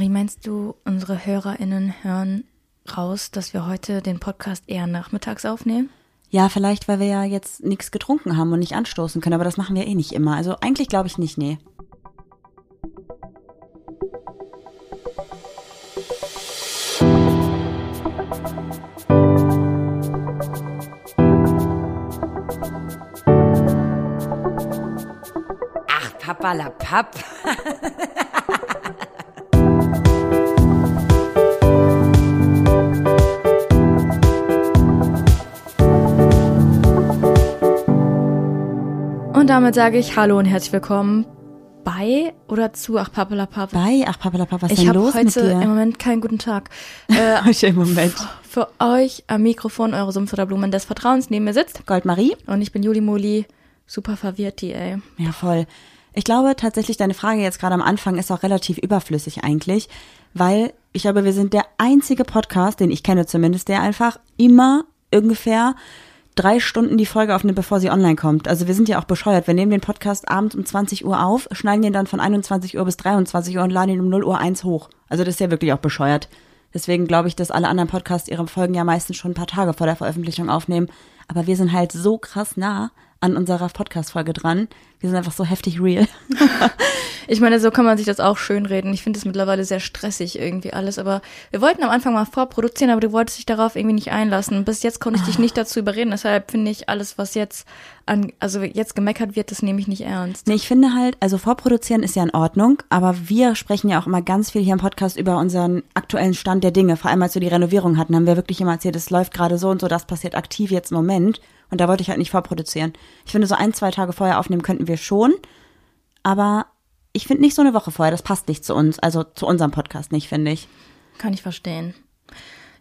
Marie, meinst du, unsere HörerInnen hören raus, dass wir heute den Podcast eher nachmittags aufnehmen? Ja, vielleicht, weil wir ja jetzt nichts getrunken haben und nicht anstoßen können, aber das machen wir eh nicht immer. Also eigentlich glaube ich nicht, nee. Ach, Papalapap. Und damit sage ich Hallo und herzlich willkommen bei oder zu Ach Papalapap. Bei, ach Papalapap, was ist Ich denn los mit heute im dir? Moment keinen guten Tag. Äh, im Moment. für euch am Mikrofon eure Sumpfutterblumen des Vertrauens neben mir sitzt. Goldmarie? Und ich bin Juli Moli, super verwirrt, die, ey. Ja, voll. Ich glaube tatsächlich, deine Frage jetzt gerade am Anfang ist auch relativ überflüssig eigentlich, weil ich glaube, wir sind der einzige Podcast, den ich kenne zumindest, der einfach immer ungefähr drei Stunden die Folge aufnimmt, bevor sie online kommt. Also wir sind ja auch bescheuert. Wir nehmen den Podcast abends um 20 Uhr auf, schneiden ihn dann von 21 Uhr bis 23 Uhr und laden ihn um 0 Uhr 1 hoch. Also das ist ja wirklich auch bescheuert. Deswegen glaube ich, dass alle anderen Podcasts ihre Folgen ja meistens schon ein paar Tage vor der Veröffentlichung aufnehmen. Aber wir sind halt so krass nah an unserer Podcast-Folge dran. Wir sind einfach so heftig real. Ich meine, so kann man sich das auch schönreden. Ich finde es mittlerweile sehr stressig irgendwie alles. Aber wir wollten am Anfang mal vorproduzieren, aber du wolltest dich darauf irgendwie nicht einlassen. Bis jetzt konnte ich dich nicht dazu überreden. Deshalb finde ich alles, was jetzt an, also jetzt gemeckert wird, das nehme ich nicht ernst. Nee, ich finde halt, also vorproduzieren ist ja in Ordnung, aber wir sprechen ja auch immer ganz viel hier im Podcast über unseren aktuellen Stand der Dinge. Vor allem, als wir die Renovierung hatten, haben wir wirklich immer erzählt, es läuft gerade so und so, das passiert aktiv jetzt im Moment. Und da wollte ich halt nicht vorproduzieren. Ich finde, so ein, zwei Tage vorher aufnehmen könnten wir schon, aber ich finde nicht so eine Woche vorher, das passt nicht zu uns, also zu unserem Podcast nicht, finde ich. Kann ich verstehen.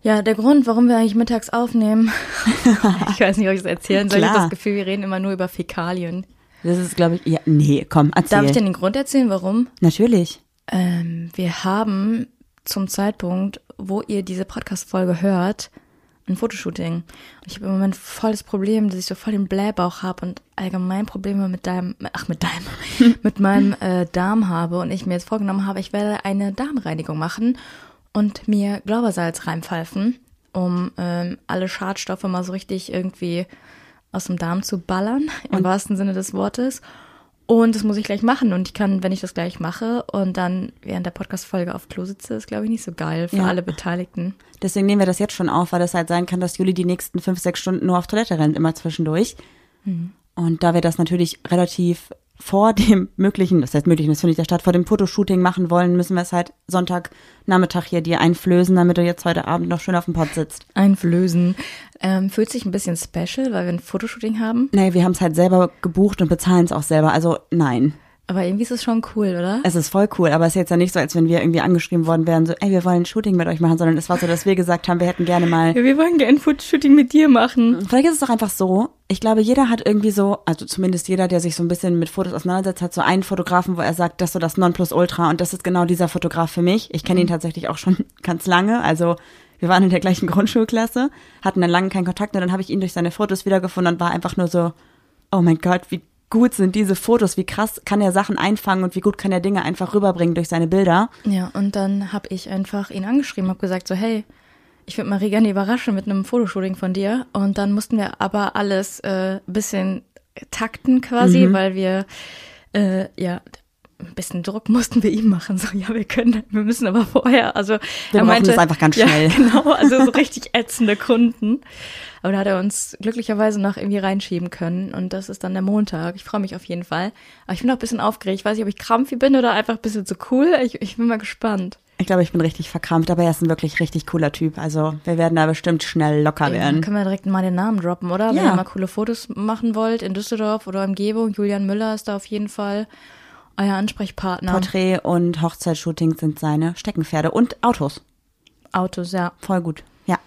Ja, der Grund, warum wir eigentlich mittags aufnehmen, ich weiß nicht, ob ich das erzählen soll. Ich habe Klar. das Gefühl, wir reden immer nur über Fäkalien. Das ist, glaube ich, ja, nee, komm, erzähl. Darf ich denn den Grund erzählen, warum? Natürlich. Ähm, wir haben zum Zeitpunkt, wo ihr diese Podcast-Folge hört, ein Fotoshooting. Und ich habe im Moment voll das Problem, dass ich so voll den Blähbauch habe und allgemein Probleme mit deinem, ach mit deinem, mit meinem äh, Darm habe und ich mir jetzt vorgenommen habe, ich werde eine Darmreinigung machen und mir Glaubersalz reinpfeifen, um ähm, alle Schadstoffe mal so richtig irgendwie aus dem Darm zu ballern, im wahrsten Sinne des Wortes. Und das muss ich gleich machen. Und ich kann, wenn ich das gleich mache und dann während der Podcast-Folge auf Klo sitze, ist, glaube ich, nicht so geil für Ja. alle Beteiligten. Deswegen nehmen wir das jetzt schon auf, weil es halt sein kann, dass Juli die nächsten fünf, sechs Stunden nur auf Toilette rennt, immer zwischendurch. Und da wir das natürlich relativ vor dem möglichen, das heißt möglichen, das finde ich der Stadt, vor dem Fotoshooting machen wollen, müssen wir es halt Sonntagnachmittag hier dir einflößen, damit du jetzt heute Abend noch schön auf dem Pott sitzt. Einflößen. Ähm, fühlt sich ein bisschen special, weil wir ein Fotoshooting haben. Nee, wir haben es halt selber gebucht und bezahlen es auch selber. Also nein, Aber irgendwie ist es schon cool, oder? es ist voll cool, aber es ist jetzt ja nicht so, als wenn wir irgendwie angeschrieben worden wären, so, ey, wir wollen ein Shooting mit euch machen, sondern es war so, dass wir gesagt haben, wir hätten gerne mal Ja, wir wollen gerne ein Fotoshooting mit dir machen. Vielleicht ist es doch einfach so, ich glaube, jeder hat irgendwie so, also zumindest jeder, der sich so ein bisschen mit Fotos auseinandersetzt, hat so einen Fotografen, wo er sagt, das ist so das Nonplusultra und das ist genau dieser Fotograf für mich. Ich kenne ihn tatsächlich auch schon ganz lange, also wir waren in der gleichen Grundschulklasse, hatten dann lange keinen Kontakt und dann habe ich ihn durch seine Fotos wiedergefunden und war einfach nur so, oh mein Gott, wie gut sind diese Fotos, wie krass kann er Sachen einfangen und wie gut kann er Dinge einfach rüberbringen durch seine Bilder. Ja, und dann habe ich einfach ihn angeschrieben, habe gesagt so, hey, ich würde Marie gerne überraschen mit einem Fotoshooting von dir. Und dann mussten wir aber alles äh, bisschen takten quasi, Mhm. weil wir äh, ja ein bisschen Druck mussten wir ihm machen. So, ja, wir können, wir müssen aber vorher. Also Wir er meinte, das einfach ganz ja, schnell. Genau, also so richtig ätzende Kunden. Aber da hat er uns glücklicherweise noch irgendwie reinschieben können. Und das ist dann der Montag. Ich freue mich auf jeden Fall. Aber ich bin auch ein bisschen aufgeregt. Ich weiß nicht, ob ich krampfi bin oder einfach ein bisschen zu cool. Ich, ich bin mal gespannt. Ich glaube, ich bin richtig verkrampft, aber er ist ein wirklich richtig cooler Typ. Also wir werden da bestimmt schnell locker Dann werden. können wir direkt mal den Namen droppen, oder? Wenn Ja. ihr mal coole Fotos machen wollt in Düsseldorf oder Umgebung, Julian Müller ist da auf jeden Fall euer Ansprechpartner. Porträt und Hochzeitsshooting sind seine Steckenpferde und Autos. Autos, ja. Voll gut. Ja.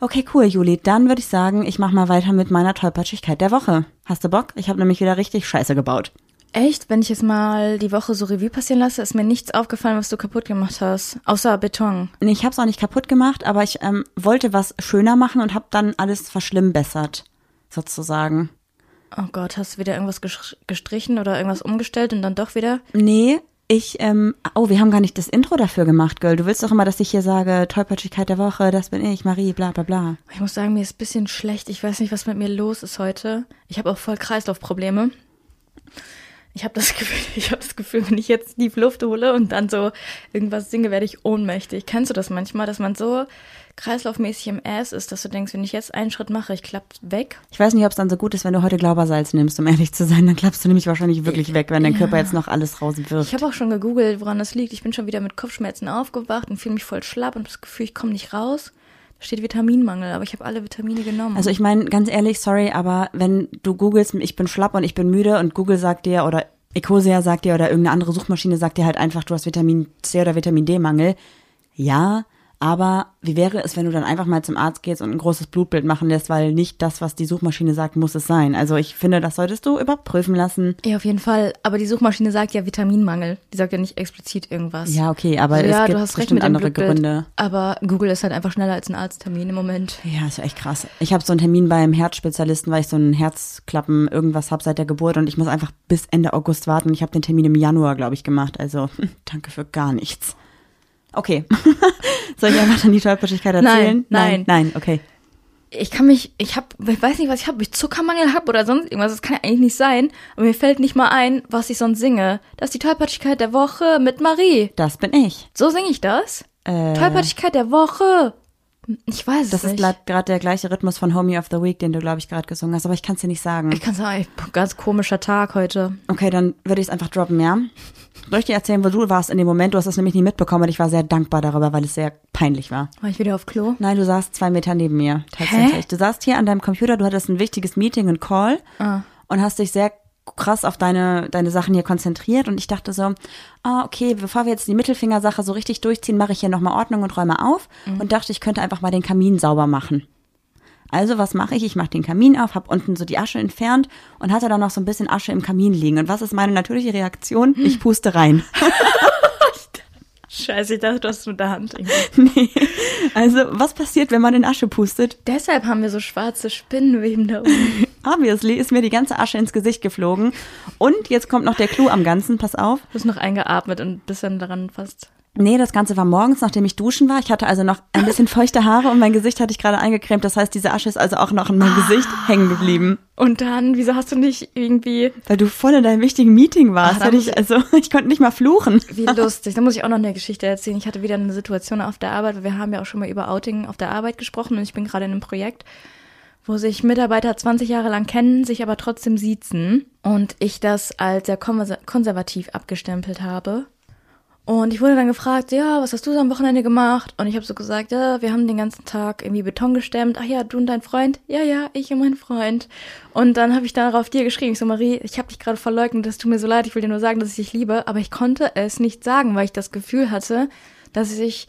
Okay, cool, Juli. Dann würde ich sagen, ich mache mal weiter mit meiner Tollpatschigkeit der Woche. Hast du Bock? Ich habe nämlich wieder richtig Scheiße gebaut. Echt? Wenn ich jetzt mal die Woche so Revue passieren lasse, ist mir nichts aufgefallen, was du kaputt gemacht hast. Außer Beton. Nee, ich habe es auch nicht kaputt gemacht, aber ich ähm, wollte was schöner machen und habe dann alles verschlimmbessert, sozusagen. Oh Gott, hast du wieder irgendwas gestrichen oder irgendwas umgestellt und dann doch wieder? Nee, Ich, ähm, oh, wir haben gar nicht das Intro dafür gemacht, Girl. Du willst doch immer, dass ich hier sage, Tollpatschigkeit der Woche, das bin ich, Marie, bla bla bla. Ich muss sagen, mir ist ein bisschen schlecht. Ich weiß nicht, was mit mir los ist heute. Ich habe auch voll Kreislaufprobleme. Ich habe das Gefühl, ich habe das Gefühl, wenn ich jetzt tief Luft hole und dann so irgendwas singe, werde ich ohnmächtig. Kennst du das manchmal, dass man so kreislaufmäßig im Ass ist, dass du denkst, wenn ich jetzt einen Schritt mache, ich klapp weg? Ich weiß nicht, ob es dann so gut ist, wenn du heute Glaubersalz nimmst, um ehrlich zu sein. Dann klappst du nämlich wahrscheinlich wirklich weg, wenn dein Körper jetzt noch alles rauswirft. Ich habe auch schon gegoogelt, woran das liegt. Ich bin schon wieder mit Kopfschmerzen aufgewacht und fühle mich voll schlapp und das Gefühl, ich komme nicht raus. Da steht Vitaminmangel, aber ich habe alle Vitamine genommen. Also ich meine, ganz ehrlich, sorry, aber wenn du googelst, ich bin schlapp und ich bin müde und Google sagt dir oder Ecosia sagt dir oder irgendeine andere Suchmaschine sagt dir halt einfach, du hast Vitamin C oder Vitamin D-Mangel. Ja, aber wie wäre es, wenn du dann einfach mal zum Arzt gehst und ein großes Blutbild machen lässt, weil nicht das, was die Suchmaschine sagt, muss es sein. Also ich finde, das solltest du überprüfen lassen. ja, auf jeden Fall. Aber die Suchmaschine sagt ja Vitaminmangel. Die sagt ja nicht explizit irgendwas. Ja, okay, aber Also es ja, gibt du hast recht mit andere Blutbild. Gründe. Aber Google ist halt einfach schneller als ein Arzttermin im Moment. Ja, ist ja echt krass. Ich habe so einen Termin beim Herzspezialisten, weil ich so einen Herzklappen irgendwas hab seit der Geburt und ich muss einfach bis Ende August warten. Ich habe den Termin im Januar, glaube ich, gemacht. Also danke für gar nichts. Okay. Soll ich einfach dann die Tollpatschigkeit erzählen? Nein, nein. Nein, okay. Ich kann mich, ich hab, ich weiß nicht, was ich habe, ob ich Zuckermangel habe oder sonst irgendwas. Das kann ja eigentlich nicht sein. Aber mir fällt nicht mal ein, was ich sonst singe. Das ist die Tollpatschigkeit der Woche mit Marie. Das bin ich. So singe ich das? Äh, Tollpatschigkeit der Woche. Ich weiß es das ist nicht. gerade der gleiche Rhythmus von Homie of the Week, den du, glaube ich, gerade gesungen hast, aber ich kann es dir nicht sagen. Ich kann sagen, ich- ganz komischer Tag heute. Okay, dann würde ich es einfach droppen, ja? Soll ich dir erzählen, wo du warst in dem Moment? Du hast es nämlich nie mitbekommen und ich war sehr dankbar darüber, weil es sehr peinlich war. War ich wieder auf Klo? Nein, du saßt zwei Meter neben mir, tatsächlich. Hä? Du saßt hier an deinem Computer, du hattest ein wichtiges Meeting, ein Call Ah. und hast dich sehr krass auf deine, deine Sachen hier konzentriert und ich dachte so, ah, okay, bevor wir jetzt die Mittelfingersache so richtig durchziehen, mache ich hier nochmal Ordnung und räume auf Mhm. und dachte, ich könnte einfach mal den Kamin sauber machen. Also was mache ich? Ich mache den Kamin auf, habe unten so die Asche entfernt und hatte dann noch so ein bisschen Asche im Kamin liegen. Und was ist meine natürliche Reaktion? Ich puste rein. Scheiße, ich dachte, du hast es mit der Hand. irgendwie. nee. Also was passiert, wenn man in Asche pustet? Deshalb haben wir so schwarze Spinnenweben da oben. Obviously ist mir die ganze Asche ins Gesicht geflogen. Und jetzt kommt noch der Clou am Ganzen, pass auf. Du hast noch eingeatmet und bist dann daran fast. Nee, das Ganze war morgens, nachdem ich duschen war. Ich hatte also noch ein bisschen feuchte Haare und mein Gesicht hatte ich gerade eingecremt. Das heißt, diese Asche ist also auch noch in meinem Gesicht hängen geblieben. Und dann, wieso hast du nicht irgendwie. Weil du voll in deinem wichtigen Meeting warst. Ach, muss ich, also ich konnte nicht mal fluchen. Wie lustig. Da muss ich auch noch eine Geschichte erzählen. Ich hatte wieder eine Situation auf der Arbeit, weil wir haben ja auch schon mal über Outing auf der Arbeit gesprochen und ich bin gerade in einem Projekt, wo sich Mitarbeiter 20 Jahre lang kennen, sich aber trotzdem siezen und ich das als sehr konservativ abgestempelt habe. Und ich wurde dann gefragt, ja, was hast du so am Wochenende gemacht? Und ich habe so gesagt, ja, wir haben den ganzen Tag irgendwie Beton gestemmt. Ach ja, du und dein Freund? Ja, ja, ich und mein Freund. Und dann habe ich darauf dir geschrieben, ich so, Marie, ich habe dich gerade verleugnet, das tut mir so leid, ich will dir nur sagen, dass ich dich liebe. Aber ich konnte es nicht sagen, weil ich das Gefühl hatte, dass ich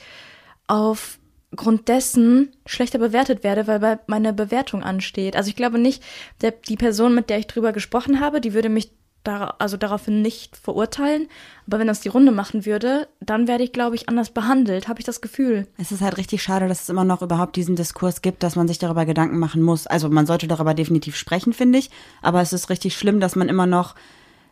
aufgrund dessen schlechter bewertet werde, weil meine Bewertung ansteht. Also ich glaube nicht, der, die Person, mit der ich drüber gesprochen habe, die würde mich dar also daraufhin nicht verurteilen. Aber wenn das die Runde machen würde, dann werde ich, glaube ich, anders behandelt, habe ich das Gefühl. Es ist halt richtig schade, dass es immer noch überhaupt diesen Diskurs gibt, dass man sich darüber Gedanken machen muss. Also man sollte darüber definitiv sprechen, finde ich. Aber es ist richtig schlimm, dass man immer noch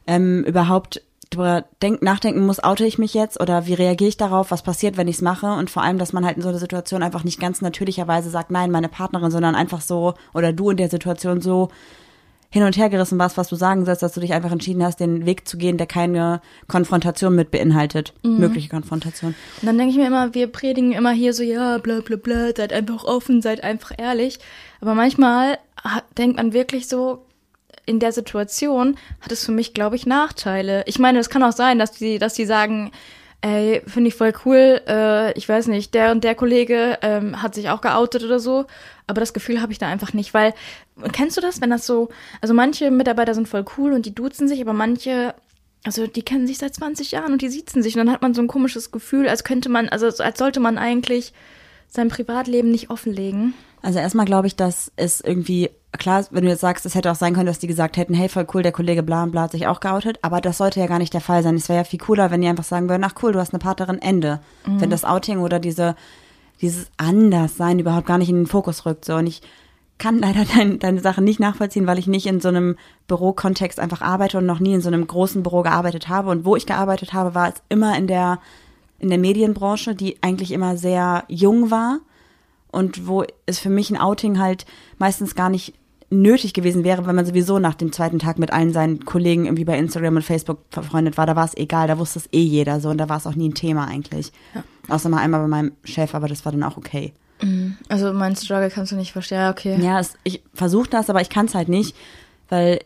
ähm, überhaupt darüber denk, nachdenken muss, oute ich mich jetzt oder wie reagiere ich darauf, was passiert, wenn ich es mache und vor allem, dass man halt in so einer Situation einfach nicht ganz natürlicherweise sagt, nein, meine Partnerin, sondern einfach so oder du in der Situation so hin und her gerissen warst, was du sagen sollst, dass du dich einfach entschieden hast, den Weg zu gehen, der keine Konfrontation mit beinhaltet, mögliche Konfrontation. Und dann denke ich mir immer, wir predigen immer hier so, ja, bla bla bla, seid einfach offen, seid einfach ehrlich. Aber manchmal denkt man wirklich so, in der Situation hat es für mich, glaube ich, Nachteile. Ich meine, es kann auch sein, dass die, dass die sagen, ey, finde ich voll cool, äh, ich weiß nicht, der und der Kollege ähm, hat sich auch geoutet oder so, aber das Gefühl habe ich da einfach nicht, weil, kennst du das, wenn das so, also manche Mitarbeiter sind voll cool und die duzen sich, aber manche also die kennen sich seit 20 Jahren und die siezen sich und dann hat man so ein komisches Gefühl, als könnte man, also als sollte man eigentlich sein Privatleben nicht offenlegen. Also erstmal glaube ich, dass es irgendwie, klar, wenn du jetzt sagst, es hätte auch sein können, dass die gesagt hätten, hey, voll cool, der Kollege bla und bla hat sich auch geoutet, aber das sollte ja gar nicht der Fall sein. Es wäre ja viel cooler, wenn die einfach sagen würden, ach cool, du hast eine Partnerin, Ende. Wenn das Outing oder diese, dieses Anderssein überhaupt gar nicht in den Fokus rückt. So. Und ich kann leider dein, deine Sache nicht nachvollziehen, weil ich nicht in so einem Bürokontext einfach arbeite und noch nie in so einem großen Büro gearbeitet habe. Und wo ich gearbeitet habe, war es immer in der, in der Medienbranche, die eigentlich immer sehr jung war und wo es für mich ein Outing halt meistens gar nicht nötig gewesen wäre, wenn man sowieso nach dem zweiten Tag mit allen seinen Kollegen irgendwie bei Instagram und Facebook verfreundet war, da war es egal, da wusste es eh jeder so und da war es auch nie ein Thema eigentlich. Ja. Außer mal einmal bei meinem Chef, aber das war dann auch okay. Mhm. Also mein Struggle kannst du nicht verstehen, ja, okay. Ja, es, ich versuche das, aber ich kann es halt nicht, weil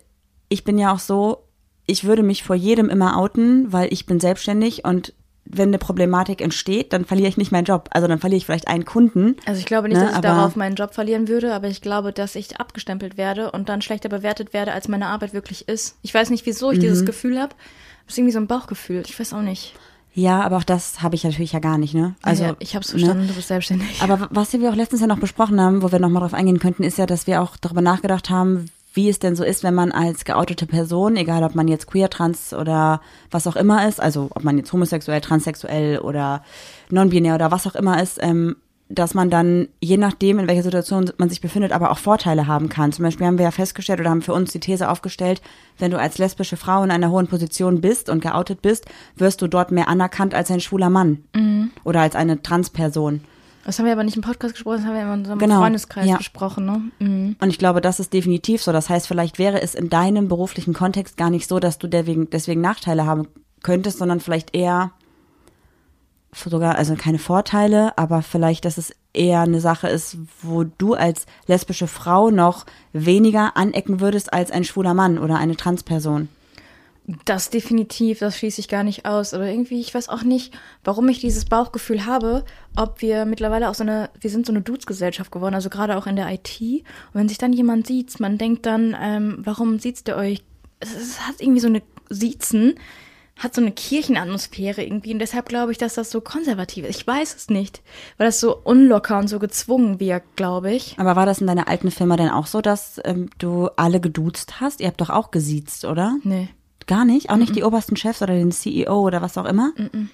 ich bin ja auch so, ich würde mich vor jedem immer outen, weil ich bin selbstständig und wenn eine Problematik entsteht, dann verliere ich nicht meinen Job. Also dann verliere ich vielleicht einen Kunden. Also ich glaube nicht, ne, dass ich darauf meinen Job verlieren würde, aber ich glaube, dass ich abgestempelt werde und dann schlechter bewertet werde, als meine Arbeit wirklich ist. Ich weiß nicht, wieso ich mhm. dieses Gefühl habe. Das ist irgendwie so ein Bauchgefühl. Ich weiß auch nicht. Ja, aber auch das habe ich natürlich ja gar nicht, ne? Also ja, ich habe es verstanden, ne? du bist selbstständig. Aber was wir auch letztens ja noch besprochen haben, wo wir nochmal drauf eingehen könnten, ist ja, dass wir auch darüber nachgedacht haben, wie es denn so ist, wenn man als geoutete Person, egal ob man jetzt queer, trans oder was auch immer ist, also ob man jetzt homosexuell, transsexuell oder non-binär oder was auch immer ist, ähm, dass man dann, je nachdem, in welcher Situation man sich befindet, aber auch Vorteile haben kann. Zum Beispiel haben wir ja festgestellt oder haben für uns die These aufgestellt, wenn du als lesbische Frau in einer hohen Position bist und geoutet bist, wirst du dort mehr anerkannt als ein schwuler Mann mhm. oder als eine Transperson. Das haben wir aber nicht im Podcast gesprochen, das haben wir in unserem genau, Freundeskreis ja. besprochen. Ne? Mhm. Und ich glaube, das ist definitiv so. Das heißt, vielleicht wäre es in deinem beruflichen Kontext gar nicht so, dass du deswegen, deswegen Nachteile haben könntest, sondern vielleicht eher sogar, also keine Vorteile, aber vielleicht, dass es eher eine Sache ist, wo du als lesbische Frau noch weniger anecken würdest als ein schwuler Mann oder eine Transperson. Das definitiv, das schließe ich gar nicht aus. Aber irgendwie, ich weiß auch nicht, warum ich dieses Bauchgefühl habe, ob wir mittlerweile auch so eine, wir sind so eine Dudes-Gesellschaft geworden, also gerade auch in der IT. Und wenn sich dann jemand sieht, man denkt dann, ähm, warum sieht ihr euch? Es, es, hat irgendwie so eine Siezen, hat so eine Kirchenatmosphäre irgendwie. Und deshalb glaube ich, dass das so konservativ ist. Ich weiß es nicht, weil das so unlocker und so gezwungen wirkt, glaube ich. Aber war das in deiner alten Firma denn auch so, dass ähm, du alle geduzt hast? Ihr habt doch auch gesiezt, oder? Nee. Gar nicht? Auch nicht mm -mm. die obersten Chefs oder den CEO oder was auch immer? Mm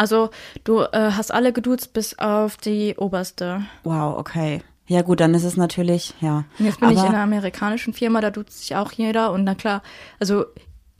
also du äh, hast alle geduzt bis auf die oberste. Wow, okay. Ja gut, dann ist es natürlich, ja. Und jetzt bin Aber ich in einer amerikanischen Firma, da duzt sich auch jeder und na klar, also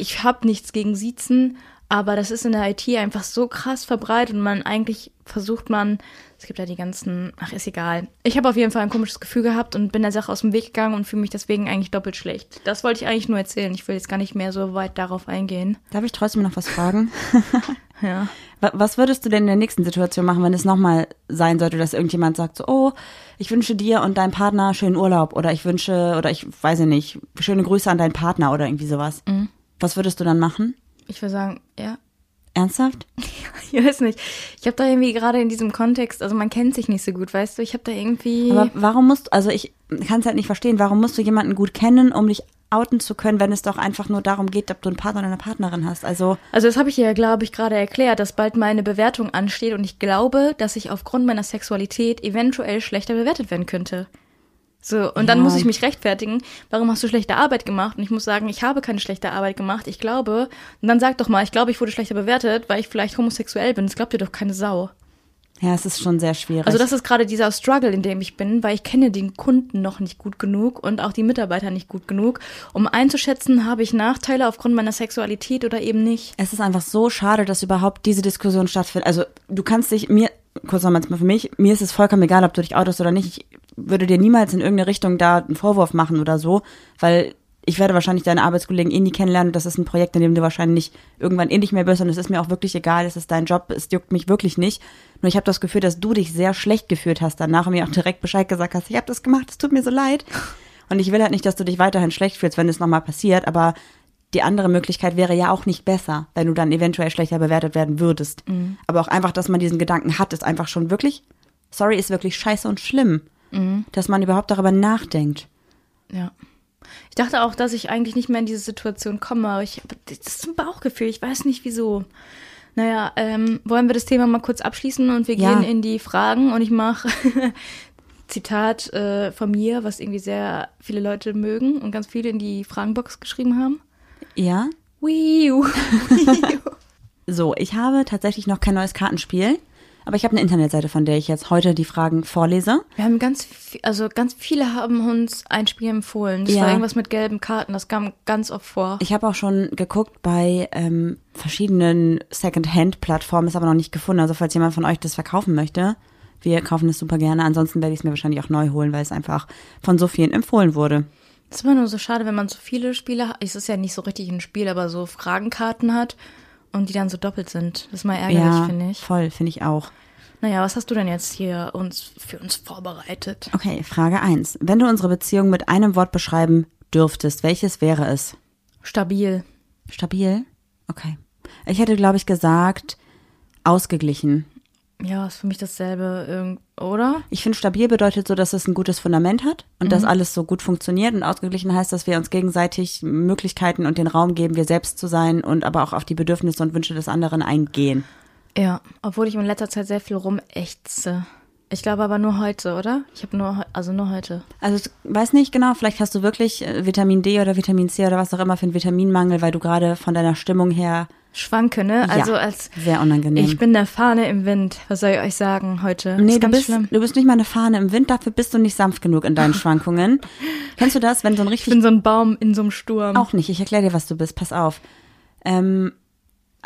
ich habe nichts gegen Siezen, aber das ist in der IT einfach so krass verbreitet und man eigentlich versucht man, es gibt ja die ganzen, ach ist egal. Ich habe auf jeden Fall ein komisches Gefühl gehabt und bin der Sache aus dem Weg gegangen und fühle mich deswegen eigentlich doppelt schlecht. Das wollte ich eigentlich nur erzählen. Ich will jetzt gar nicht mehr so weit darauf eingehen. Darf ich trotzdem noch was fragen? ja. Was würdest du denn in der nächsten Situation machen, wenn es nochmal sein sollte, dass irgendjemand sagt so, oh, ich wünsche dir und deinem Partner schönen Urlaub oder ich wünsche, oder ich weiß nicht, schöne Grüße an deinen Partner oder irgendwie sowas. Mhm. Was würdest du dann machen? Ich würde sagen, ja. Ernsthaft? ich weiß nicht. Ich habe da irgendwie gerade in diesem Kontext, also man kennt sich nicht so gut, weißt du? Ich habe da irgendwie. Aber warum musst, also ich kann es halt nicht verstehen, warum musst du jemanden gut kennen, um dich outen zu können, wenn es doch einfach nur darum geht, ob du einen Partner oder eine Partnerin hast. Also, also das habe ich ja, glaube ich, gerade erklärt, dass bald meine Bewertung ansteht und ich glaube, dass ich aufgrund meiner Sexualität eventuell schlechter bewertet werden könnte. So, und ja. dann muss ich mich rechtfertigen, warum hast du schlechte Arbeit gemacht? Und ich muss sagen, ich habe keine schlechte Arbeit gemacht. Ich glaube, und dann sag doch mal, ich glaube, ich wurde schlechter bewertet, weil ich vielleicht homosexuell bin. Das glaubt dir doch keine Sau. Ja, es ist schon sehr schwierig. Also das ist gerade dieser Struggle, in dem ich bin, weil ich kenne den Kunden noch nicht gut genug und auch die Mitarbeiter nicht gut genug, um einzuschätzen, habe ich Nachteile aufgrund meiner Sexualität oder eben nicht. Es ist einfach so schade, dass überhaupt diese Diskussion stattfindet. Also du kannst dich mir kurz nochmal für mich, mir ist es vollkommen egal, ob du dich outest oder nicht. Ich würde dir niemals in irgendeine Richtung da einen Vorwurf machen oder so, weil ich werde wahrscheinlich deine Arbeitskollegen eh nie kennenlernen. Das ist ein Projekt, in dem du wahrscheinlich irgendwann eh nicht mehr bist und es ist mir auch wirklich egal, es ist dein Job, es juckt mich wirklich nicht. Nur ich habe das Gefühl, dass du dich sehr schlecht gefühlt hast danach und mir auch direkt Bescheid gesagt hast, ich habe das gemacht, es tut mir so leid. Und ich will halt nicht, dass du dich weiterhin schlecht fühlst, wenn es nochmal passiert, aber die andere Möglichkeit wäre ja auch nicht besser, wenn du dann eventuell schlechter bewertet werden würdest. Mhm. Aber auch einfach, dass man diesen Gedanken hat, ist einfach schon wirklich, sorry, ist wirklich scheiße und schlimm, mhm. dass man überhaupt darüber nachdenkt. Ja. Ich dachte auch, dass ich eigentlich nicht mehr in diese Situation komme, aber ich, das ist ein Bauchgefühl, ich weiß nicht wieso. Naja, ähm, wollen wir das Thema mal kurz abschließen und wir ja. gehen in die Fragen und ich mache Zitat äh, von mir, was irgendwie sehr viele Leute mögen und ganz viele in die Fragenbox geschrieben haben. Ja. Wii U. so, ich habe tatsächlich noch kein neues Kartenspiel. Aber ich habe eine Internetseite, von der ich jetzt heute die Fragen vorlese. Wir haben ganz, also ganz viele haben uns ein Spiel empfohlen. Das Ja. war irgendwas mit gelben Karten. Das kam ganz oft vor. Ich habe auch schon geguckt bei ähm, verschiedenen Second-Hand-Plattformen, ist aber noch nicht gefunden. Also falls jemand von euch das verkaufen möchte, wir kaufen es super gerne. Ansonsten werde ich es mir wahrscheinlich auch neu holen, weil es einfach von so vielen empfohlen wurde. Es ist immer nur so schade, wenn man so viele Spiele hat. Es ist ja nicht so richtig ein Spiel, aber so Fragenkarten hat und die dann so doppelt sind. Das ist mal ärgerlich, ja, finde ich. voll, finde ich auch. Naja, was hast du denn jetzt hier uns für uns vorbereitet? Okay, Frage eins: Wenn du unsere Beziehung mit einem Wort beschreiben dürftest, welches wäre es? Stabil. Stabil? Okay. Ich hätte, glaube ich, gesagt, ausgeglichen. Ja, ist für mich dasselbe, irgend- oder? Ich finde, stabil bedeutet so, dass es ein gutes Fundament hat und dass alles so gut funktioniert. Und ausgeglichen heißt, dass wir uns gegenseitig Möglichkeiten und den Raum geben, wir selbst zu sein und aber auch auf die Bedürfnisse und Wünsche des anderen eingehen. Ja, obwohl ich in letzter Zeit sehr viel rumächze. Ich glaube aber nur heute, oder? Ich habe nur, also nur heute. Also ich weiß nicht genau, vielleicht hast du wirklich äh, Vitamin D oder Vitamin C oder was auch immer für einen Vitaminmangel, weil du gerade von deiner Stimmung her Schwanke, ne? Also ja, als sehr unangenehm. ich bin der Fahne im Wind. Was soll ich euch sagen heute? Nee, du bist, schlimm. du bist nicht mal eine Fahne im Wind, dafür bist du nicht sanft genug in deinen Schwankungen. Kennst du das, wenn so ein Ich richtig bin so ein Baum in so einem Sturm. Auch nicht. Ich erkläre dir, was du bist. Pass auf. Ähm,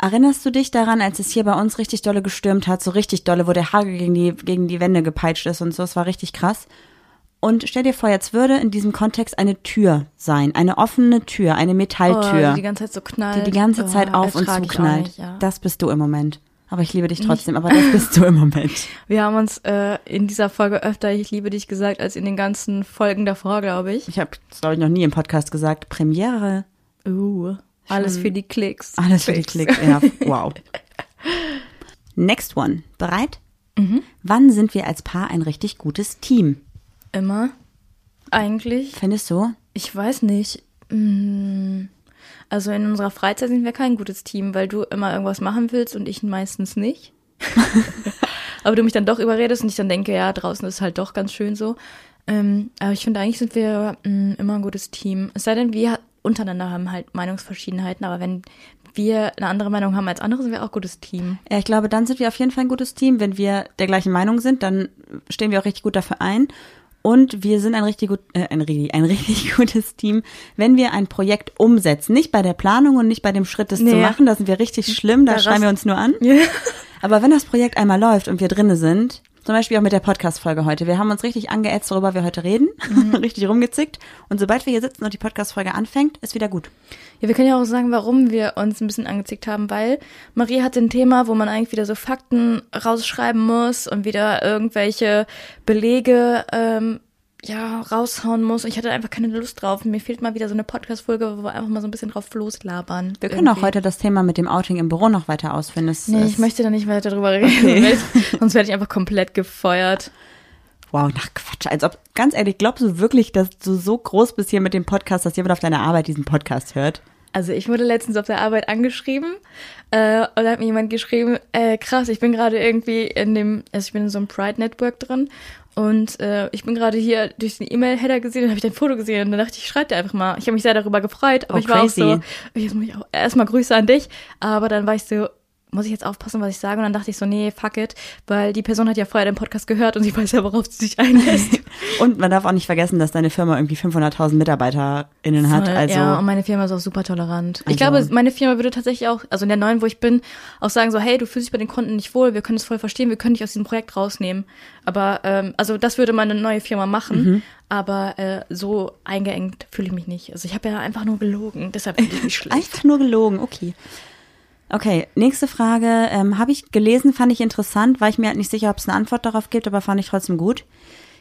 erinnerst du dich daran, als es hier bei uns richtig dolle gestürmt hat, so richtig dolle, wo der Hagel gegen die, gegen die Wände gepeitscht ist und so? Es war richtig krass. Und stell dir vor, jetzt würde in diesem Kontext eine Tür sein. Eine offene Tür, eine oh, Metalltür, die die ganze Zeit so knallt. die die ganze Oh, Zeit auf und auch zuknallt. nicht, ja. Das bist du im Moment. Aber ich liebe dich trotzdem, aber das bist du im Moment. Wir haben uns äh, in dieser Folge öfter Ich liebe dich gesagt, als in den ganzen Folgen davor, glaube ich. Ich habe das, glaube ich, noch nie im Podcast gesagt. Premiere. Uh, alles für die Klicks. Alles für die Klicks. Ja, wow. Next one. Bereit? Mhm. Wann sind wir als Paar ein richtig gutes Team? Immer. Eigentlich. Findest du? Ich weiß nicht. Mm, Also in unserer Freizeit sind wir kein gutes Team, weil du immer irgendwas machen willst und ich meistens nicht. aber du mich dann doch überredest und ich dann denke, ja, draußen ist halt doch ganz schön so. Ähm, aber ich finde, eigentlich sind wir mm, immer ein gutes Team. Es sei denn, wir untereinander haben halt Meinungsverschiedenheiten, aber wenn wir eine andere Meinung haben als andere, sind wir auch ein gutes Team. Ja, ich glaube, dann sind wir auf jeden Fall ein gutes Team. Wenn wir der gleichen Meinung sind, dann stehen wir auch richtig gut dafür ein. Und wir sind ein richtig gut, äh, ein, ri- ein richtig gutes Team, wenn wir ein Projekt umsetzen. Nicht bei der Planung und nicht bei dem Schritt, das zu Nee. machen. Da sind wir richtig schlimm, da Da schreien wir uns nur an. Aber wenn das Projekt einmal läuft und wir drinne sind, zum Beispiel auch mit der Podcast-Folge heute, wir haben uns richtig angeätzt, worüber wir heute reden, richtig rumgezickt. Und sobald wir hier sitzen und die Podcast-Folge anfängt, ist wieder gut. Ja, wir können ja auch sagen, warum wir uns ein bisschen angezickt haben, weil Marie hatte ein Thema, wo man eigentlich wieder so Fakten rausschreiben muss und wieder irgendwelche Belege ähm, ja raushauen muss. Ich hatte einfach keine Lust drauf. Mir fehlt mal wieder so eine Podcast-Folge, wo wir einfach mal so ein bisschen drauf loslabern. Wir können auch heute das Thema mit dem Outing im Büro noch weiter ausführen. Es Nee, ich möchte da nicht weiter drüber reden, sonst werde ich einfach komplett gefeuert. Wow, na Quatsch. Als ob, ganz ehrlich, glaubst du wirklich, dass du so groß bist hier mit dem Podcast, dass jemand auf deiner Arbeit diesen Podcast hört? Also ich wurde letztens auf der Arbeit angeschrieben äh, und da hat mir jemand geschrieben, äh, krass, ich bin gerade irgendwie in dem, also ich bin in so einem Pride Network drin und äh, ich bin gerade hier durch den E-Mail-Header gesehen und habe ich dein Foto gesehen und dann dachte ich, ich schreib dir einfach mal. Ich habe mich sehr darüber gefreut, aber Oh, ich war crazy. auch so, jetzt muss ich auch erstmal Grüße an dich, aber dann war ich so, muss ich jetzt aufpassen, was ich sage? Und dann dachte ich so, nee, fuck it, weil die Person hat ja vorher den Podcast gehört und sie weiß ja, worauf sie sich einlässt. Und man darf auch nicht vergessen, dass deine Firma irgendwie 500.000 MitarbeiterInnen hat. Voll, Also, ja, und meine Firma ist auch super tolerant. Ich Also- glaube, meine Firma würde tatsächlich auch, also in der neuen, wo ich bin, auch sagen so, hey, du fühlst dich bei den Kunden nicht wohl, wir können es voll verstehen, wir können dich aus diesem Projekt rausnehmen. Aber, ähm, also das würde meine neue Firma machen, Mhm. aber äh, so eingeengt fühle ich mich nicht. Also ich habe ja einfach nur gelogen, deshalb fühle ich mich schlecht. einfach nur gelogen, okay. Okay, nächste Frage. Ähm, Habe ich gelesen, fand ich interessant, war ich mir halt nicht sicher, ob es eine Antwort darauf gibt, aber fand ich trotzdem gut.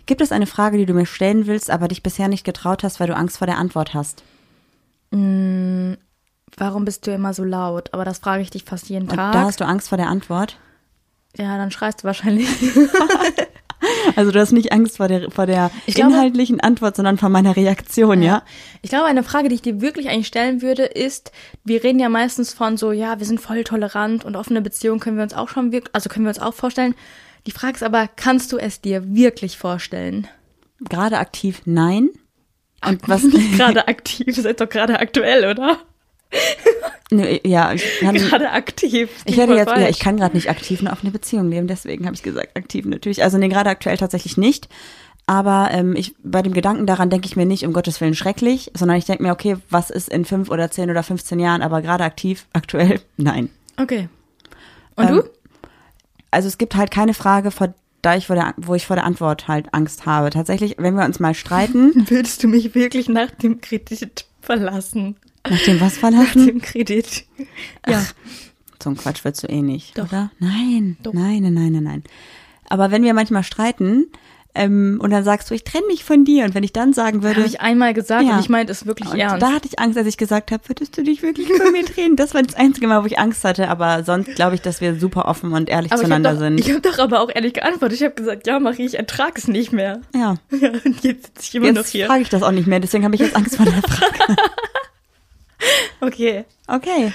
Gibt es eine Frage, die du mir stellen willst, aber dich bisher nicht getraut hast, weil du Angst vor der Antwort hast? Warum bist du immer so laut? Aber das frage ich dich fast jeden Und Tag. da hast du Angst vor der Antwort? ja, dann schreist du wahrscheinlich. Also du hast nicht Angst vor der, vor der glaube- inhaltlichen Antwort, sondern vor meiner Reaktion, ja? Ich glaube, eine Frage, die ich dir wirklich eigentlich stellen würde, ist, wir reden ja meistens von so, ja, wir sind voll tolerant und offene Beziehungen können wir uns auch schon wirklich, also können wir uns auch vorstellen. Die Frage ist aber, kannst du es dir wirklich vorstellen? Gerade aktiv nein. Und was, Nicht gerade aktiv, das ist doch gerade aktuell, oder? Nö, ja, ich kann, Gerade aktiv. ich hätte jetzt, ja, ich kann gerade nicht aktiv eine offene Beziehung leben, deswegen habe ich gesagt, aktiv natürlich. Also nee, gerade aktuell tatsächlich nicht. Aber ähm, ich, bei dem Gedanken daran denke ich mir nicht, um Gottes Willen schrecklich, sondern ich denke mir, okay, was ist in fünf oder zehn oder 15 Jahren, aber gerade aktiv, aktuell, nein. Okay. Und Ähm, du? Also es gibt halt keine Frage, vor da ich vor der, wo ich vor der Antwort halt Angst habe. Tatsächlich, wenn wir uns mal streiten, Willst du mich wirklich nach dem Kredit verlassen? Nach dem was Nach verlassen? dem Kredit. Ja. So ein Quatsch willst du eh nicht, Doch. oder? Nein, Doch. nein, nein, nein, nein. Aber wenn wir manchmal streiten ähm, und dann sagst du, ich trenne mich von dir und wenn ich dann sagen würde, Habe ich einmal gesagt Ja. und ich meinte es wirklich und ernst. da hatte ich Angst, als ich gesagt habe, würdest du dich wirklich von mir trennen? Das war das einzige Mal, wo ich Angst hatte, aber sonst glaube ich, dass wir super offen und ehrlich aber ich habe zueinander doch, sind. ich hab doch aber auch ehrlich geantwortet. Ich habe gesagt, ja, Marie, ich ertrage es nicht mehr. ja, Ja, und jetzt sitze ich immer noch jetzt hier. frage ich das auch nicht mehr, deswegen habe ich jetzt Angst vor der Frage. Okay. Okay.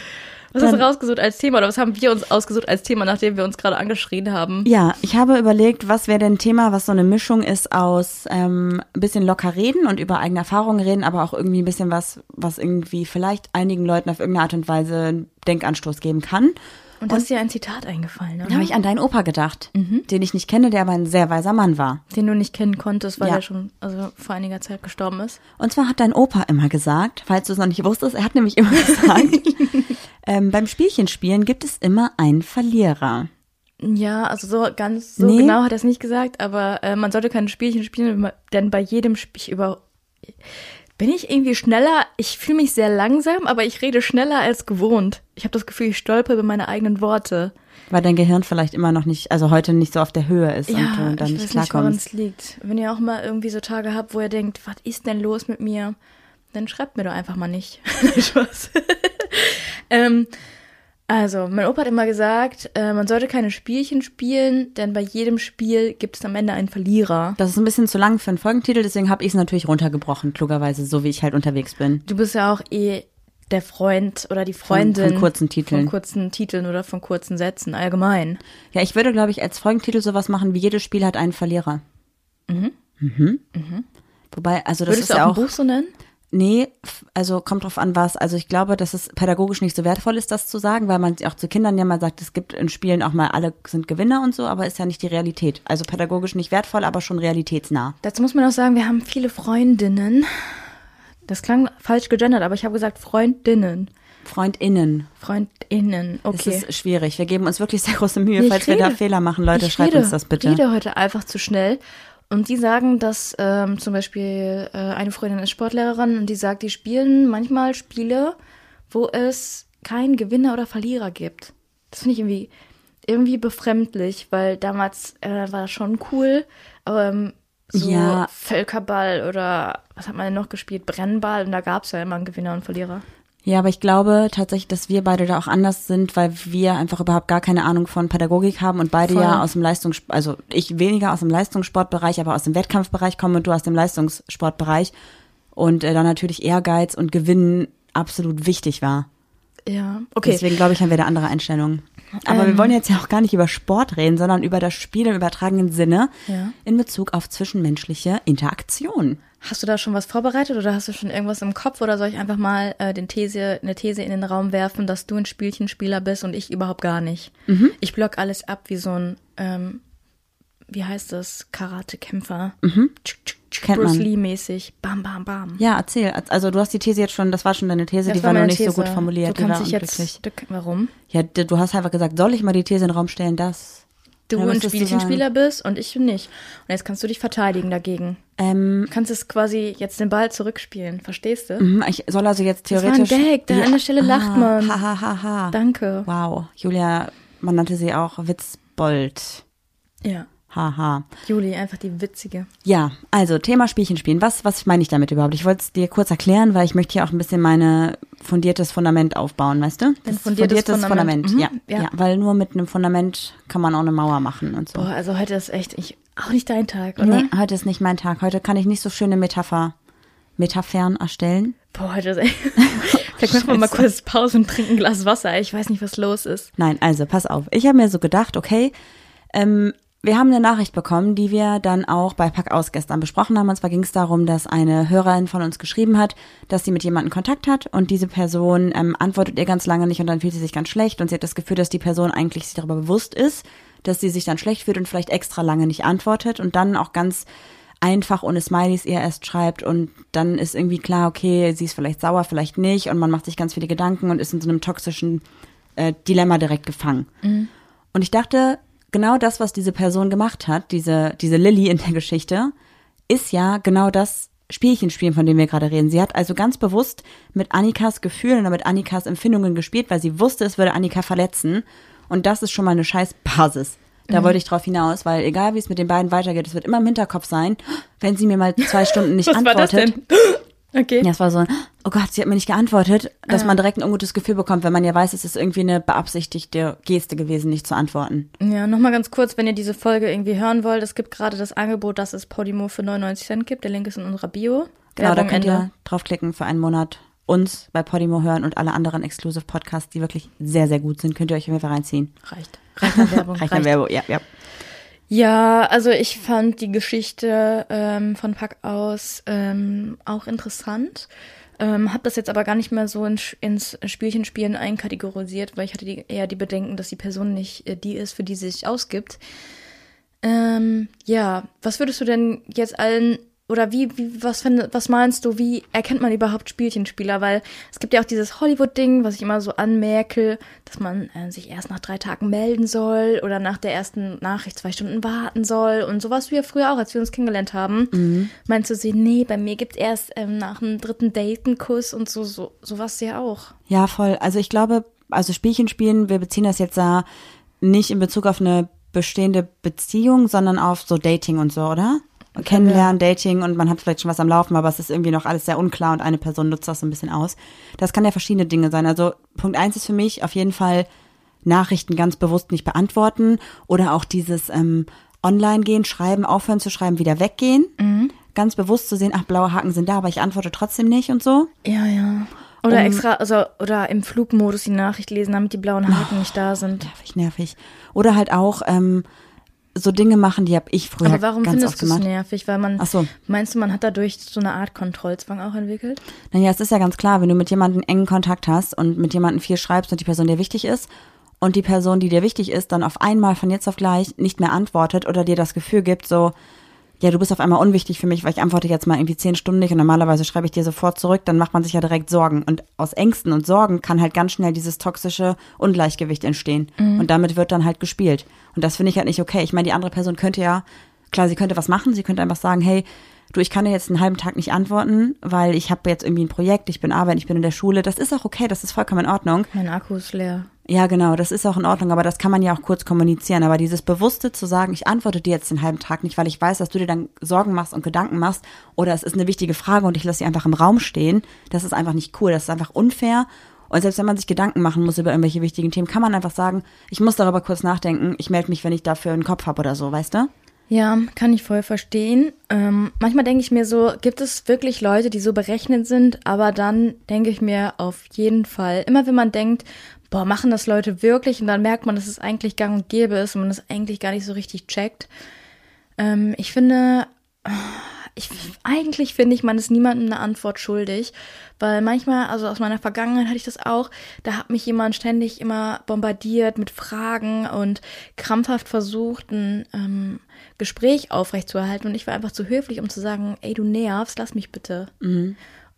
Was hast du Dann- rausgesucht als Thema oder was haben wir uns ausgesucht als Thema, nachdem wir uns gerade angeschrien haben? Ja, ich habe überlegt, was wäre denn ein Thema, was so eine Mischung ist aus ähm, ein bisschen locker reden und über eigene Erfahrungen reden, aber auch irgendwie ein bisschen was, was irgendwie vielleicht einigen Leuten auf irgendeine Art und Weise einen Denkanstoß geben kann. Und da ist dir ein Zitat eingefallen, Da habe ich an deinen Opa gedacht, Mhm. den ich nicht kenne, der aber ein sehr weiser Mann war. Den du nicht kennen konntest, weil Ja. er schon also vor einiger Zeit gestorben ist. Und zwar hat dein Opa immer gesagt, falls du es noch nicht wusstest, er hat nämlich immer gesagt, ähm, beim Spielchenspielen gibt es immer einen Verlierer. Ja, also so ganz so Nee. genau hat er es nicht gesagt, aber äh, man sollte keine Spielchen spielen, denn bei jedem Spiel über bin ich irgendwie schneller. Ich fühle mich sehr langsam, aber ich rede schneller als gewohnt. Ich habe das Gefühl, ich stolper über meine eigenen Worte. Weil dein Gehirn vielleicht immer noch nicht, also heute nicht so auf der Höhe ist und du dann ich nicht weiß nicht, woran klarkommst. es liegt. Wenn ihr auch mal irgendwie so Tage habt, wo ihr denkt, was ist denn los mit mir, dann schreibt mir doch einfach mal nicht. Ähm, also, mein Opa hat immer gesagt, äh, man sollte keine Spielchen spielen, denn bei jedem Spiel gibt es am Ende einen Verlierer. Das ist ein bisschen zu lang für einen Folgentitel, deswegen habe ich es natürlich runtergebrochen, klugerweise, so wie ich halt unterwegs bin. Du bist ja auch eh der Freund oder die Von- Freundin von kurzen Titeln. von kurzen Titeln oder von kurzen Sätzen allgemein. Ja, ich würde, glaube ich, als Folgentitel sowas machen, wie jedes Spiel hat einen Verlierer. Mhm. Wobei, also das Würdest ist du ja auch auch. ein Buch so nennen? Nee, also kommt drauf an, was. Also ich glaube, dass es pädagogisch nicht so wertvoll ist, das zu sagen, weil man auch zu Kindern ja mal sagt, es gibt in Spielen auch mal alle sind Gewinner und so, aber ist ja nicht die Realität. Also pädagogisch nicht wertvoll, aber schon realitätsnah. Dazu muss man auch sagen, wir haben viele Freundinnen. Das klang falsch gegendert, aber ich habe gesagt Freundinnen. FreundInnen. Freundinnen, Das okay. ist schwierig. Wir geben uns wirklich sehr große Mühe. Ich Falls wir da rede- Fehler machen, Leute, ich schreibt rede, uns das bitte. rede heute einfach zu schnell. Und die sagen, dass ähm, zum Beispiel äh, eine Freundin ist Sportlehrerin und die sagt, die spielen manchmal Spiele, wo es keinen Gewinner oder Verlierer gibt. Das finde ich irgendwie, irgendwie befremdlich, weil damals äh, war das schon cool, aber ähm, so Ja. Völkerball oder was hat man denn noch gespielt? Brennball und da gab es ja immer einen Gewinner und Verlierer. Ja, aber ich glaube tatsächlich, dass wir beide da auch anders sind, weil wir einfach überhaupt gar keine Ahnung von Pädagogik haben und beide Voll. ja aus dem Leistungssport, also ich weniger aus dem Leistungssportbereich, aber aus dem Wettkampfbereich komme und du aus dem Leistungssportbereich und äh, dann natürlich Ehrgeiz und Gewinnen absolut wichtig war. Ja, okay. Deswegen glaube ich, haben wir da andere Einstellungen. Aber wir Ähm. wollen jetzt ja auch gar nicht über Sport reden, sondern über das Spiel im übertragenen Sinne Ja. in Bezug auf zwischenmenschliche Interaktion. Hast du da schon was vorbereitet oder hast du schon irgendwas im Kopf oder soll ich einfach mal äh, den These, eine These in den Raum werfen, dass du ein Spielchenspieler bist und ich überhaupt gar nicht? Mhm. Ich block alles ab wie so ein, ähm, wie heißt das, Karatekämpfer. Mhm. Kennt Bruce man. Lee mäßig. Bam, bam, bam. Ja, erzähl. Also du hast die These jetzt schon, das war schon deine These, Das die war noch nicht so These. gut formuliert. Du kannst dich jetzt, warum? Ja, du hast einfach gesagt, soll ich mal die These in den Raum stellen, dass Du Ja, ein Spielchenspieler bist und ich nicht. Und jetzt kannst du dich verteidigen dagegen. ähm, Du kannst es quasi jetzt den Ball zurückspielen. Verstehst du? mhm, ich soll also jetzt Das war ein theoretisch. Gag, da an der Stelle lacht man. Ha, ha, ha, ha. Danke. Wow, Julia, man nannte sie auch Witzbold. Ja. Haha. Juli, einfach die witzige. Ja, also Thema Spielchen spielen. Was, was meine ich damit überhaupt? Ich wollte es dir kurz erklären, weil ich möchte hier auch ein bisschen meine fundiertes Fundament aufbauen, weißt du? Das fundiertes Fundament. Mhm, ja, ja. ja. Weil nur mit einem Fundament kann man auch eine Mauer machen und so. Boah, also heute ist echt ich, auch nicht dein Tag, oder? nee, heute ist nicht mein Tag. Heute kann ich nicht so schöne Metapher, Metaphern erstellen. Boah, heute ist echt. Vielleicht machen wir mal kurz Pause und trinken ein Glas Wasser. Ich weiß nicht, was los ist. Nein, also pass auf. Ich habe mir so gedacht, okay, ähm, wir haben eine Nachricht bekommen, die wir dann auch bei Pack aus gestern besprochen haben. Und zwar ging es darum, dass eine Hörerin von uns geschrieben hat, dass sie mit jemandem Kontakt hat und diese Person ähm, antwortet ihr ganz lange nicht und dann fühlt sie sich ganz schlecht und sie hat das Gefühl, dass die Person eigentlich sich darüber bewusst ist, dass sie sich dann schlecht fühlt und vielleicht extra lange nicht antwortet und dann auch ganz einfach ohne Smileys ihr erst schreibt und dann ist irgendwie klar, okay, sie ist vielleicht sauer, vielleicht nicht und man macht sich ganz viele Gedanken und ist in so einem toxischen äh, Dilemma direkt gefangen. Und ich dachte, genau das, was diese Person gemacht hat, diese, diese Lilly in der Geschichte, ist ja genau das Spielchen spielen, von dem wir gerade reden. Sie hat also ganz bewusst mit Annikas Gefühlen oder mit Annikas Empfindungen gespielt, weil sie wusste, es würde Annika verletzen. Und das ist schon mal eine scheiß Basis. Da wollte ich drauf hinaus, weil egal wie es mit den beiden weitergeht, es wird immer im Hinterkopf sein, wenn sie mir mal zwei Stunden nicht Was war antwortet. das denn? Okay. Ja, es war so ein, oh Gott, sie hat mir nicht geantwortet, dass Ah. man direkt ein ungutes Gefühl bekommt, wenn man ja weiß, es ist irgendwie eine beabsichtigte Geste gewesen, nicht zu antworten. Ja, nochmal ganz kurz, wenn ihr diese Folge irgendwie hören wollt, es gibt gerade das Angebot, dass es Podimo für 99 Cent gibt. Der Link ist in unserer Bio. Genau, da Werbung könnt Ende. ihr draufklicken für einen Monat uns bei Podimo hören und alle anderen Exclusive Podcasts, die wirklich sehr, sehr gut sind, könnt ihr euch auf jeden Fall reinziehen. Reicht. Reicht an Werbung. Reicht an Werbung, ja, ja. Ja, also ich fand die Geschichte ähm, von Pack aus ähm, auch interessant. Ähm, hab das jetzt aber gar nicht mehr so ins, ins Spielchen spielen einkategorisiert, weil ich hatte die, eher die Bedenken, dass die Person nicht äh, die ist, für die sie sich ausgibt. Ähm, ja, was würdest du denn jetzt allen oder wie, wie was, find, was meinst du, wie erkennt man überhaupt Spielchenspieler? Weil es gibt ja auch dieses Hollywood-Ding, was ich immer so anmerke, dass man äh, sich erst nach drei Tagen melden soll oder nach der ersten Nachricht zwei Stunden warten soll und sowas wie ja früher auch, als wir uns kennengelernt haben. Meinst du sie, nee, bei mir gibt's erst ähm, nach dem dritten Date einen Kuss und so, so sowas ja auch. Ja, voll. Also ich glaube, also Spielchen spielen, wir beziehen das jetzt da nicht in Bezug auf eine bestehende Beziehung, sondern auf so Dating und so, oder? Kennenlernen, Dating und man hat vielleicht schon was am Laufen, aber es ist irgendwie noch alles sehr unklar und eine Person nutzt das so ein bisschen aus. Das kann ja verschiedene Dinge sein. Also Punkt eins ist für mich auf jeden Fall Nachrichten ganz bewusst nicht beantworten oder auch dieses ähm, Online gehen, schreiben, aufhören zu schreiben, wieder weggehen. Ganz bewusst zu sehen, ach, blaue Haken sind da, aber ich antworte trotzdem nicht und so. Ja, ja. Oder extra, also, oder im Flugmodus die Nachricht lesen, damit die blauen Haken nicht da sind. nervig, nervig. Oder halt auch ähm, so Dinge machen, die habe ich früher Aber warum ganz oft findest du es gemacht. nervig? Weil man, Ach so. meinst du, man hat dadurch so eine Art Kontrollzwang auch entwickelt? Naja, es ist ja ganz klar, wenn du mit jemandem engen Kontakt hast und mit jemandem viel schreibst und die Person dir wichtig ist und die Person, die dir wichtig ist, dann auf einmal von jetzt auf gleich nicht mehr antwortet oder dir das Gefühl gibt, so, ja, du bist auf einmal unwichtig für mich, weil ich antworte jetzt mal irgendwie zehn Stunden nicht und normalerweise schreibe ich dir sofort zurück, dann macht man sich ja direkt Sorgen. Und aus Ängsten und Sorgen kann halt ganz schnell dieses toxische Ungleichgewicht entstehen. Und damit wird dann halt gespielt. Und das finde ich halt nicht okay. Ich meine, die andere Person könnte ja, klar, sie könnte was machen, sie könnte einfach sagen, hey, du, ich kann dir jetzt einen halben Tag nicht antworten, weil ich habe jetzt irgendwie ein Projekt, ich bin arbeiten, ich bin in der Schule. Das ist auch okay, das ist vollkommen in Ordnung. Mein Akku ist leer. Ja, genau, das ist auch in Ordnung, aber das kann man ja auch kurz kommunizieren. Aber dieses Bewusste zu sagen, ich antworte dir jetzt den halben Tag nicht, weil ich weiß, dass du dir dann Sorgen machst und Gedanken machst, oder es ist eine wichtige Frage und ich lasse sie einfach im Raum stehen, das ist einfach nicht cool, das ist einfach unfair. Und selbst wenn man sich Gedanken machen muss über irgendwelche wichtigen Themen, kann man einfach sagen, ich muss darüber kurz nachdenken, ich melde mich, wenn ich dafür einen Kopf habe oder so, weißt du? Ja, kann ich voll verstehen. Ähm, manchmal denke ich mir so, gibt es wirklich Leute, die so berechnet sind, aber dann denke ich mir auf jeden Fall, immer wenn man denkt, boah, machen das Leute wirklich und dann merkt man, dass es eigentlich gang und gäbe ist und man es eigentlich gar nicht so richtig checkt. Ähm, ich finde, ich, eigentlich finde ich, man ist niemandem eine Antwort schuldig, weil manchmal, also aus meiner Vergangenheit hatte ich das auch, da hat mich jemand ständig immer bombardiert mit Fragen und krampfhaft versucht, ein ähm, Gespräch aufrechtzuerhalten und ich war einfach zu höflich, um zu sagen, ey, du nervst, lass mich bitte.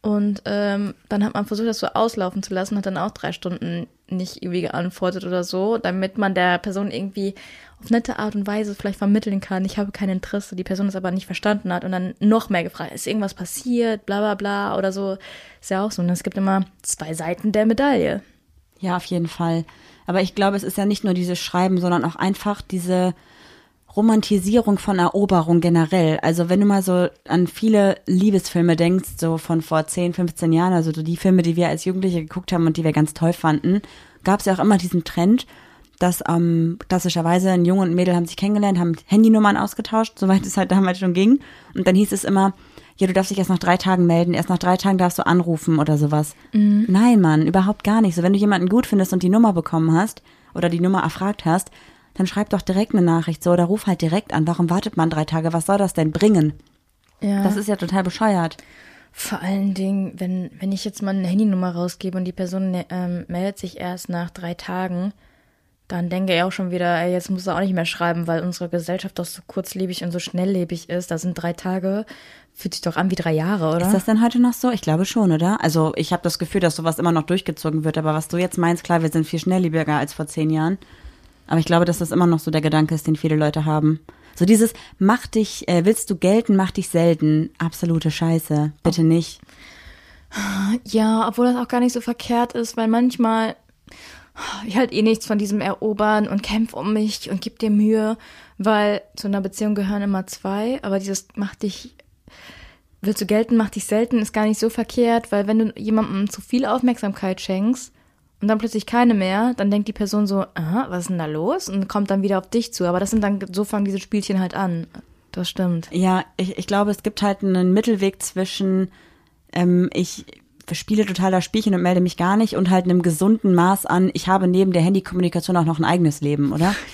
Und ähm, dann hat man versucht, das so auslaufen zu lassen, hat dann auch drei Stunden nicht irgendwie geantwortet oder so, damit man der Person irgendwie auf nette Art und Weise vielleicht vermitteln kann, ich habe kein Interesse, die Person es aber nicht verstanden hat und dann noch mehr gefragt, ist irgendwas passiert, bla bla bla oder so. Ist ja auch so. Und es gibt immer zwei Seiten der Medaille. Ja, auf jeden Fall. Aber ich glaube, es ist ja nicht nur dieses Schreiben, sondern auch einfach diese Romantisierung von Eroberung generell. Also wenn du mal so an viele Liebesfilme denkst, so von vor 10, 15 Jahren, also so die Filme, die wir als Jugendliche geguckt haben und die wir ganz toll fanden, gab es ja auch immer diesen Trend, dass ähm, klassischerweise ein Junge und ein Mädel haben sich kennengelernt, haben Handynummern ausgetauscht, soweit es halt damals schon ging. Und dann hieß es immer, ja, du darfst dich erst nach drei Tagen melden, erst nach drei Tagen darfst du anrufen oder sowas. Nein, Mann, überhaupt gar nicht. So, wenn du jemanden gut findest und die Nummer bekommen hast oder die Nummer erfragt hast, dann schreib doch direkt eine Nachricht so oder ruf halt direkt an. Warum wartet man drei Tage? Was soll das denn bringen? Ja. Das ist ja total bescheuert. Vor allen Dingen, wenn, wenn ich jetzt mal eine Handynummer rausgebe und die Person ne, ähm, meldet sich erst nach drei Tagen, dann denke ich auch schon wieder, ey, jetzt muss er auch nicht mehr schreiben, weil unsere Gesellschaft doch so kurzlebig und so schnelllebig ist. Da sind drei Tage, fühlt sich doch an wie drei Jahre, oder? Ist das denn heute noch so? Ich glaube schon, oder? Also ich habe das Gefühl, dass sowas immer noch durchgezogen wird. Aber was du jetzt meinst, klar, wir sind viel schnelllebiger als vor zehn Jahren. Aber ich glaube, dass das immer noch so der Gedanke ist, den viele Leute haben. So dieses, mach dich, äh, willst du gelten, mach dich selten. Absolute Scheiße. Bitte nicht. Ja, obwohl das auch gar nicht so verkehrt ist, weil manchmal ich halt eh nichts von diesem Erobern und kämpf um mich und gib dir Mühe, weil zu einer Beziehung gehören immer zwei, aber dieses macht dich willst du gelten, macht dich selten ist gar nicht so verkehrt, weil wenn du jemandem zu viel Aufmerksamkeit schenkst und dann plötzlich keine mehr, dann denkt die Person so, aha, was ist denn da los? Und kommt dann wieder auf dich zu. Aber das sind dann, so fangen diese Spielchen halt an. Das stimmt. Ja, ich, ich glaube, es gibt halt einen Mittelweg zwischen, ähm, ich spiele total das Spielchen und melde mich gar nicht und halt einem gesunden Maß an, ich habe neben der Handykommunikation auch noch ein eigenes Leben, oder?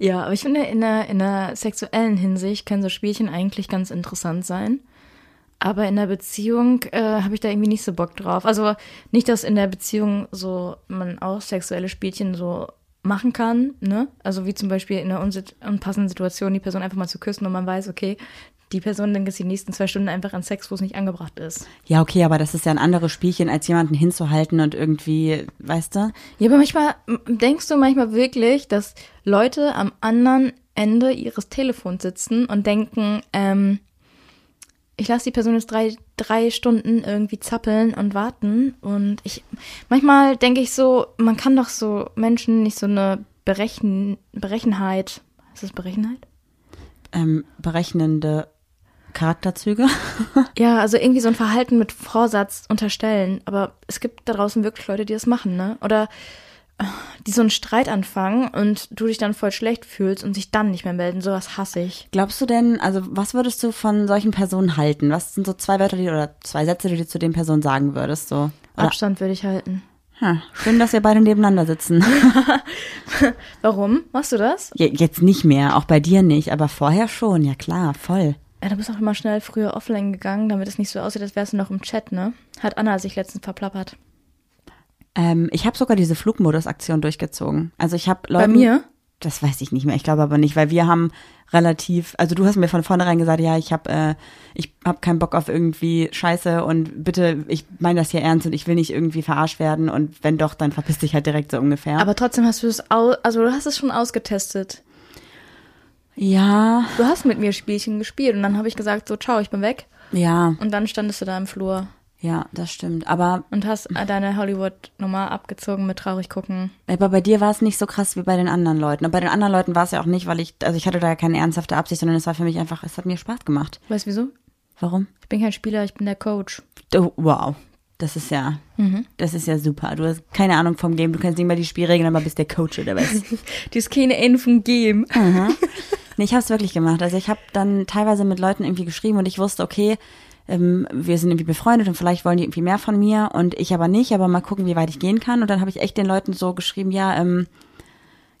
Ja, aber ich finde, in der, in der sexuellen Hinsicht können so Spielchen eigentlich ganz interessant sein. Aber in der Beziehung äh, habe ich da irgendwie nicht so Bock drauf. Also nicht, dass in der Beziehung so man auch sexuelle Spielchen so machen kann, ne? Also wie zum Beispiel in einer unpassenden Situation die Person einfach mal zu küssen und man weiß, okay, die Person denkt jetzt die nächsten zwei Stunden einfach an Sex, wo es nicht angebracht ist. Ja, okay, aber das ist ja ein anderes Spielchen, als jemanden hinzuhalten und irgendwie, weißt du? Ja, aber manchmal denkst du manchmal wirklich, dass Leute am anderen Ende ihres Telefons sitzen und denken, ähm, ich lasse die Person jetzt drei, drei Stunden irgendwie zappeln und warten. Und ich manchmal denke ich so, man kann doch so Menschen nicht so eine Berechen, Berechenheit. Ist das Berechenheit? Ähm, berechnende Charakterzüge. Ja, also irgendwie so ein Verhalten mit Vorsatz unterstellen. Aber es gibt da draußen wirklich Leute, die das machen, ne? Oder die so einen Streit anfangen und du dich dann voll schlecht fühlst und sich dann nicht mehr melden. Sowas hasse ich. Glaubst du denn, also was würdest du von solchen Personen halten? Was sind so zwei Wörter, die oder zwei Sätze, die du zu den Personen sagen würdest? So? Oder, Abstand würde ich halten. hm, schön, dass wir beide nebeneinander sitzen. Warum? Machst du das? Je- Jetzt nicht mehr, auch bei dir nicht, aber vorher schon, ja klar, voll. Ja, du bist auch immer schnell früher offline gegangen, damit es nicht so aussieht, als wärst du noch im Chat, ne? Hat Anna sich letztens verplappert. Ähm, ich habe sogar diese Flugmodus-Aktion durchgezogen. Also ich habe Bei Leuten. mir? Das weiß ich nicht mehr. Ich glaube aber nicht, weil wir haben relativ, also du hast mir von vornherein gesagt, ja, ich habe äh, ich hab keinen Bock auf irgendwie Scheiße und bitte, ich meine das hier ernst und ich will nicht irgendwie verarscht werden und wenn doch, dann verpiss dich halt direkt so ungefähr. Aber trotzdem hast du es also du hast es schon ausgetestet. ja, Du hast mit mir Spielchen gespielt und dann habe ich gesagt, so ciao, ich bin weg. ja, Und dann standest du da im Flur ja, das stimmt. Aber, und hast äh, deine Hollywood-Nummer abgezogen mit traurig gucken. aber bei dir war es nicht so krass wie bei den anderen Leuten. Und bei den anderen Leuten war es ja auch nicht, weil ich, also ich hatte da ja keine ernsthafte Absicht, sondern es war für mich einfach, es hat mir Spaß gemacht. Weißt du wieso? Warum? Ich bin kein Spieler, ich bin der Coach. Oh, wow. Das ist ja, das ist ja super. Du hast keine Ahnung vom Game, du kennst nicht mal die Spielregeln, aber bist der Coach oder was? Die ist keine Ende vom Game. nee, ich habe es wirklich gemacht. Also ich habe dann teilweise mit Leuten irgendwie geschrieben und ich wusste, okay, ähm, wir sind irgendwie befreundet und vielleicht wollen die irgendwie mehr von mir und ich aber nicht, aber mal gucken, wie weit ich gehen kann. Und dann habe ich echt den Leuten so geschrieben, ja, ähm,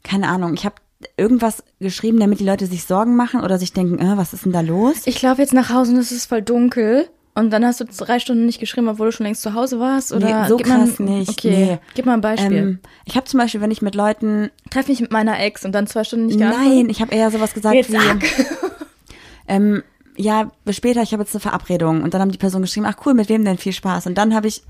keine Ahnung, ich habe irgendwas geschrieben, damit die Leute sich Sorgen machen oder sich denken, äh, was ist denn da los? Ich laufe jetzt nach Hause und es ist voll dunkel. Und dann hast du drei Stunden nicht geschrieben, obwohl du schon längst zu Hause warst? Oder Nee, so gib mal, krass nicht, Okay, nee. gib mal ein Beispiel. Ähm, ich habe zum Beispiel, wenn ich mit Leuten Treff mich mit meiner Ex und dann zwei Stunden nicht geantwortet? Nein, ich habe eher sowas gesagt Jetzt wie, ähm, ja, bis später, ich habe jetzt eine Verabredung. Und dann haben die Personen geschrieben, ach cool, mit wem denn viel Spaß? Und dann habe ich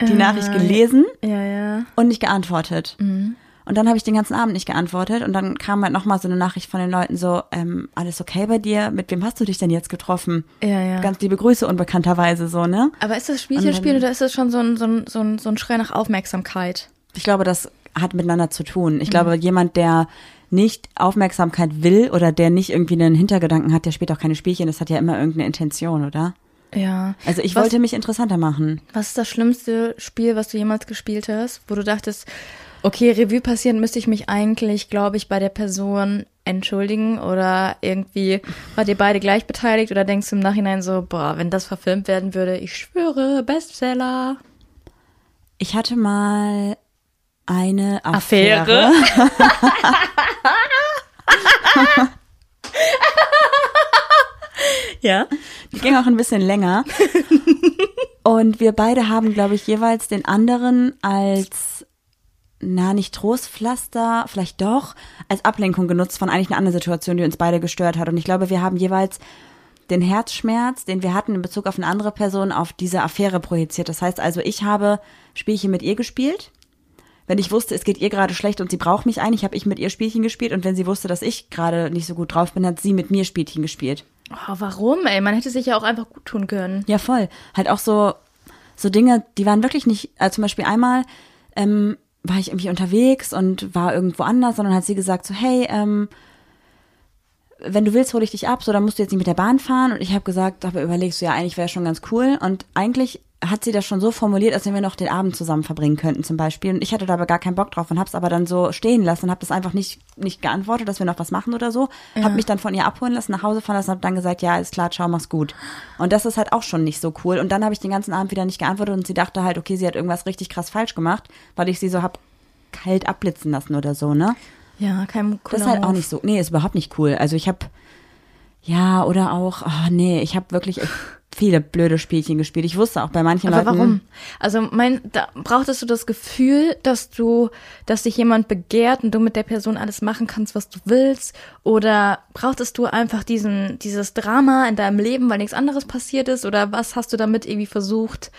die Nachricht gelesen Ja, ja. und nicht geantwortet. Mhm. Und dann habe ich den ganzen Abend nicht geantwortet. Und dann kam halt nochmal so eine Nachricht von den Leuten so, ähm, alles okay bei dir? Mit wem hast du dich denn jetzt getroffen? Ja, ja. Ganz liebe Grüße unbekannterweise so, ne? Aber ist das Spielchen spielen oder ist das schon so ein, so ein, so ein, so ein Schrei nach Aufmerksamkeit? Ich glaube, das hat miteinander zu tun. Mhm. Ich glaube, jemand, der nicht Aufmerksamkeit will oder der nicht irgendwie einen Hintergedanken hat, der spielt auch keine Spielchen. Das hat ja immer irgendeine Intention, oder? Ja. Also ich was, wollte mich interessanter machen. Was ist das schlimmste Spiel, was du jemals gespielt hast, wo du dachtest, okay, Revue passieren müsste ich mich eigentlich, glaube ich, bei der Person entschuldigen oder irgendwie wart ihr beide gleich beteiligt oder denkst du im Nachhinein so, boah, wenn das verfilmt werden würde, ich schwöre, Bestseller. Ich hatte mal eine Affäre. Affäre? Ja. Die ging auch ein bisschen länger. Und wir beide haben, glaube ich, jeweils den anderen als, na, nicht Trostpflaster, vielleicht doch, als Ablenkung genutzt von eigentlich einer anderen Situation, die uns beide gestört hat. Und ich glaube, wir haben jeweils den Herzschmerz, den wir hatten in Bezug auf eine andere Person, auf diese Affäre projiziert. Das heißt also, ich habe Spielchen mit ihr gespielt. Wenn ich wusste, es geht ihr gerade schlecht und sie braucht mich eigentlich, habe ich mit ihr Spielchen gespielt. Und wenn sie wusste, dass ich gerade nicht so gut drauf bin, hat sie mit mir Spielchen gespielt. Oh, warum, ey? Man hätte sich ja auch einfach gut tun können. Ja, voll. Halt auch so, so Dinge, die waren wirklich nicht, also zum Beispiel einmal ähm, war ich irgendwie unterwegs und war irgendwo anders, sondern hat sie gesagt so, hey, ähm, wenn du willst, hole ich dich ab, so, dann musst du jetzt nicht mit der Bahn fahren. Und ich habe gesagt, aber überlegst du, ja, eigentlich wäre schon ganz cool. Und eigentlich hat sie das schon so formuliert, als wenn wir noch den Abend zusammen verbringen könnten zum Beispiel. Und ich hatte da aber gar keinen Bock drauf und habe es aber dann so stehen lassen und habe das einfach nicht, nicht geantwortet, dass wir noch was machen oder so. Ja. Habe mich dann von ihr abholen lassen, nach Hause fahren lassen und habe dann gesagt, ja, ist klar, ciao, mach's gut. Und das ist halt auch schon nicht so cool. Und dann habe ich den ganzen Abend wieder nicht geantwortet und sie dachte halt, okay, sie hat irgendwas richtig krass falsch gemacht, weil ich sie so hab kalt abblitzen lassen oder so, ne? Ja, kein cooler Das ist halt auch nicht so. Nee, ist überhaupt nicht cool. Also ich habe ja oder auch, oh, nee, ich habe wirklich viele blöde Spielchen gespielt. Ich wusste auch bei manchen Aber Leuten. warum? Also mein, da brauchtest du das Gefühl, dass du, dass dich jemand begehrt und du mit der Person alles machen kannst, was du willst? Oder brauchtest du einfach diesen, dieses Drama in deinem Leben, weil nichts anderes passiert ist? Oder was hast du damit irgendwie versucht,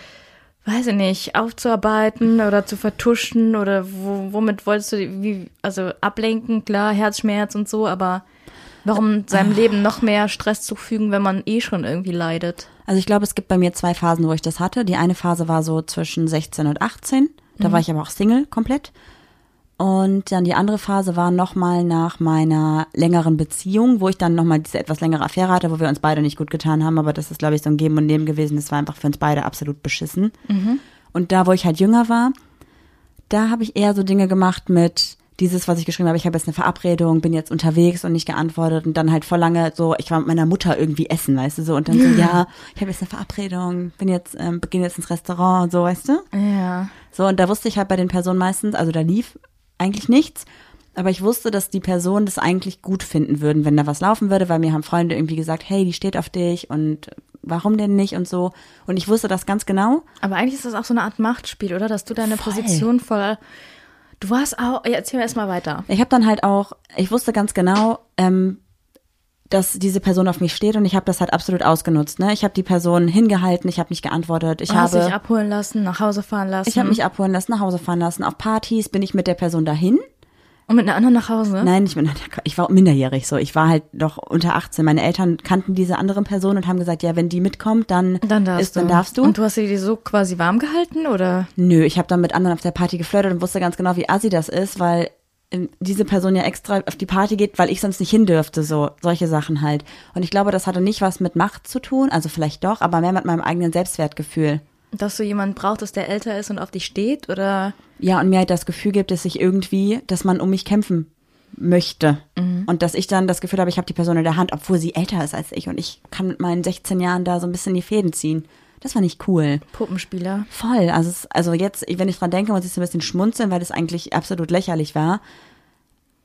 weiß ich nicht, aufzuarbeiten oder zu vertuschen? Oder wo, womit wolltest du, wie, also ablenken, klar, Herzschmerz und so, aber warum seinem Leben noch mehr Stress zufügen, wenn man eh schon irgendwie leidet? Also ich glaube, es gibt bei mir zwei Phasen, wo ich das hatte. Die eine Phase war so zwischen 16 und 18. Da war ich aber auch Single komplett. Und dann die andere Phase war nochmal nach meiner längeren Beziehung, wo ich dann nochmal diese etwas längere Affäre hatte, wo wir uns beide nicht gut getan haben. Aber das ist, glaube ich, so ein Geben und Nehmen gewesen. Das war einfach für uns beide absolut beschissen. Und da, wo ich halt jünger war, da habe ich eher so Dinge gemacht mit dieses, was ich geschrieben habe, ich habe jetzt eine Verabredung, bin jetzt unterwegs und nicht geantwortet und dann halt vor lange so, ich war mit meiner Mutter irgendwie essen, weißt du, so und dann so, ja, ich habe jetzt eine Verabredung, bin jetzt, ähm, beginne jetzt ins Restaurant und so, weißt du? Ja. So, und da wusste ich halt bei den Personen meistens, also da lief eigentlich nichts, aber ich wusste, dass die Personen das eigentlich gut finden würden, wenn da was laufen würde, weil mir haben Freunde irgendwie gesagt, hey, die steht auf dich und warum denn nicht und so. Und ich wusste das ganz genau. Aber eigentlich ist das auch so eine Art Machtspiel, oder? Dass du deine Voll. Position voll. Du warst auch. Erzähl mir erstmal weiter. Ich habe dann halt auch, ich wusste ganz genau, ähm, dass diese Person auf mich steht und ich habe das halt absolut ausgenutzt. Ne? Ich habe die Person hingehalten, ich habe nicht geantwortet, ich dich habe, abholen lassen, nach Hause fahren lassen. ich habe mich abholen lassen, nach Hause fahren lassen. Auf Partys bin ich mit der Person dahin. Und mit einer anderen nach Hause? Nein, ich bin, ich war minderjährig so. Ich war halt noch unter 18. Meine Eltern kannten diese andere Person und haben gesagt, ja, wenn die mitkommt, dann, Dann darfst ist, du. dann darfst du. Und du hast sie so quasi warm gehalten, oder? Nö, ich habe dann mit anderen auf der Party geflirtet und wusste ganz genau, wie assi das ist, weil ähm, diese Person ja extra auf die Party geht, weil ich sonst nicht hin dürfte, so solche Sachen halt. Und ich glaube, das hatte nicht was mit Macht zu tun, also vielleicht doch, aber mehr mit meinem eigenen Selbstwertgefühl. Dass du jemanden brauchtest, der älter ist und auf dich steht, oder? Ja, und mir halt das Gefühl gibt, dass ich irgendwie, dass man um mich kämpfen möchte. Und dass ich dann das Gefühl habe, ich habe die Person in der Hand, obwohl sie älter ist als ich und ich kann mit meinen 16 Jahren da so ein bisschen die Fäden ziehen. Das war nicht cool. Puppenspieler. Voll. Also, also jetzt, wenn ich dran denke, muss ich so ein bisschen schmunzeln, weil das eigentlich absolut lächerlich war.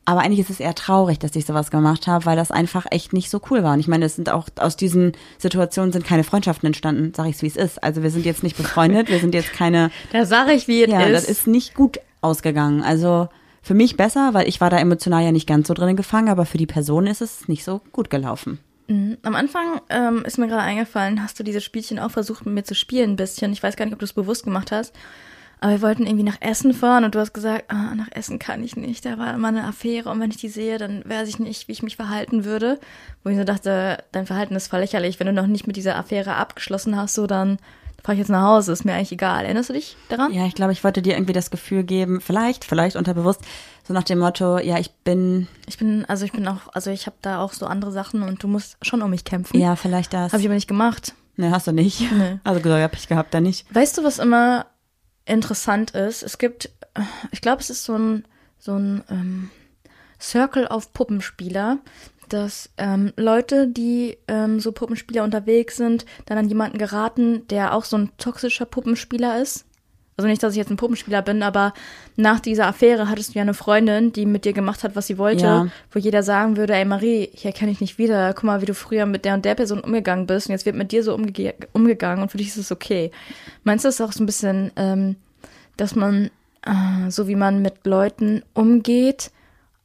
Aber eigentlich ist es eher traurig, dass ich sowas gemacht habe, weil das einfach echt nicht so cool war. Und ich meine, es sind auch aus diesen Situationen sind keine Freundschaften entstanden, sag ich's wie es ist. Also wir sind jetzt nicht befreundet, wir sind jetzt keine, Da sage ich, wie es ja, ist. das ist nicht gut ausgegangen. Also für mich besser, weil ich war da emotional ja nicht ganz so drin gefangen, aber für die Person ist es nicht so gut gelaufen. Am Anfang ähm, ist mir gerade eingefallen, hast du dieses Spielchen auch versucht mit mir zu spielen ein bisschen. Ich weiß gar nicht, ob du es bewusst gemacht hast. Aber wir wollten irgendwie nach Essen fahren und du hast gesagt, ah, nach Essen kann ich nicht. Da war immer eine Affäre und wenn ich die sehe, dann weiß ich nicht, wie ich mich verhalten würde. Wo ich so dachte, dein Verhalten ist voll lächerlich. Wenn du noch nicht mit dieser Affäre abgeschlossen hast, so dann fahre ich jetzt nach Hause. Ist mir eigentlich egal. Erinnerst du dich daran? Ja, ich glaube, ich wollte dir irgendwie das Gefühl geben, vielleicht, vielleicht unterbewusst, so nach dem Motto, ja, ich bin, Ich bin, also ich bin auch, also ich habe da auch so andere Sachen und du musst schon um mich kämpfen. ja, vielleicht das. Habe ich aber nicht gemacht. Ne, hast du nicht. Nee. Also gesagt, hab ich gehabt, da nicht. Weißt du, was immer interessant ist? Es gibt, ich glaube, es ist so ein, so ein ähm, Circle auf Puppenspieler, dass ähm, Leute, die ähm, so Puppenspieler unterwegs sind, dann an jemanden geraten, der auch so ein toxischer Puppenspieler ist. Also nicht, dass ich jetzt ein Puppenspieler bin, aber nach dieser Affäre hattest du ja eine Freundin, die mit dir gemacht hat, was sie wollte, Ja. wo jeder sagen würde, ey Marie, hier kenne ich nicht wieder. Guck mal, wie du früher mit der und der Person umgegangen bist und jetzt wird mit dir so umge umgegangen und für dich ist es okay. Meinst du, es ist auch so ein bisschen, ähm, dass man, äh, so wie man mit Leuten umgeht,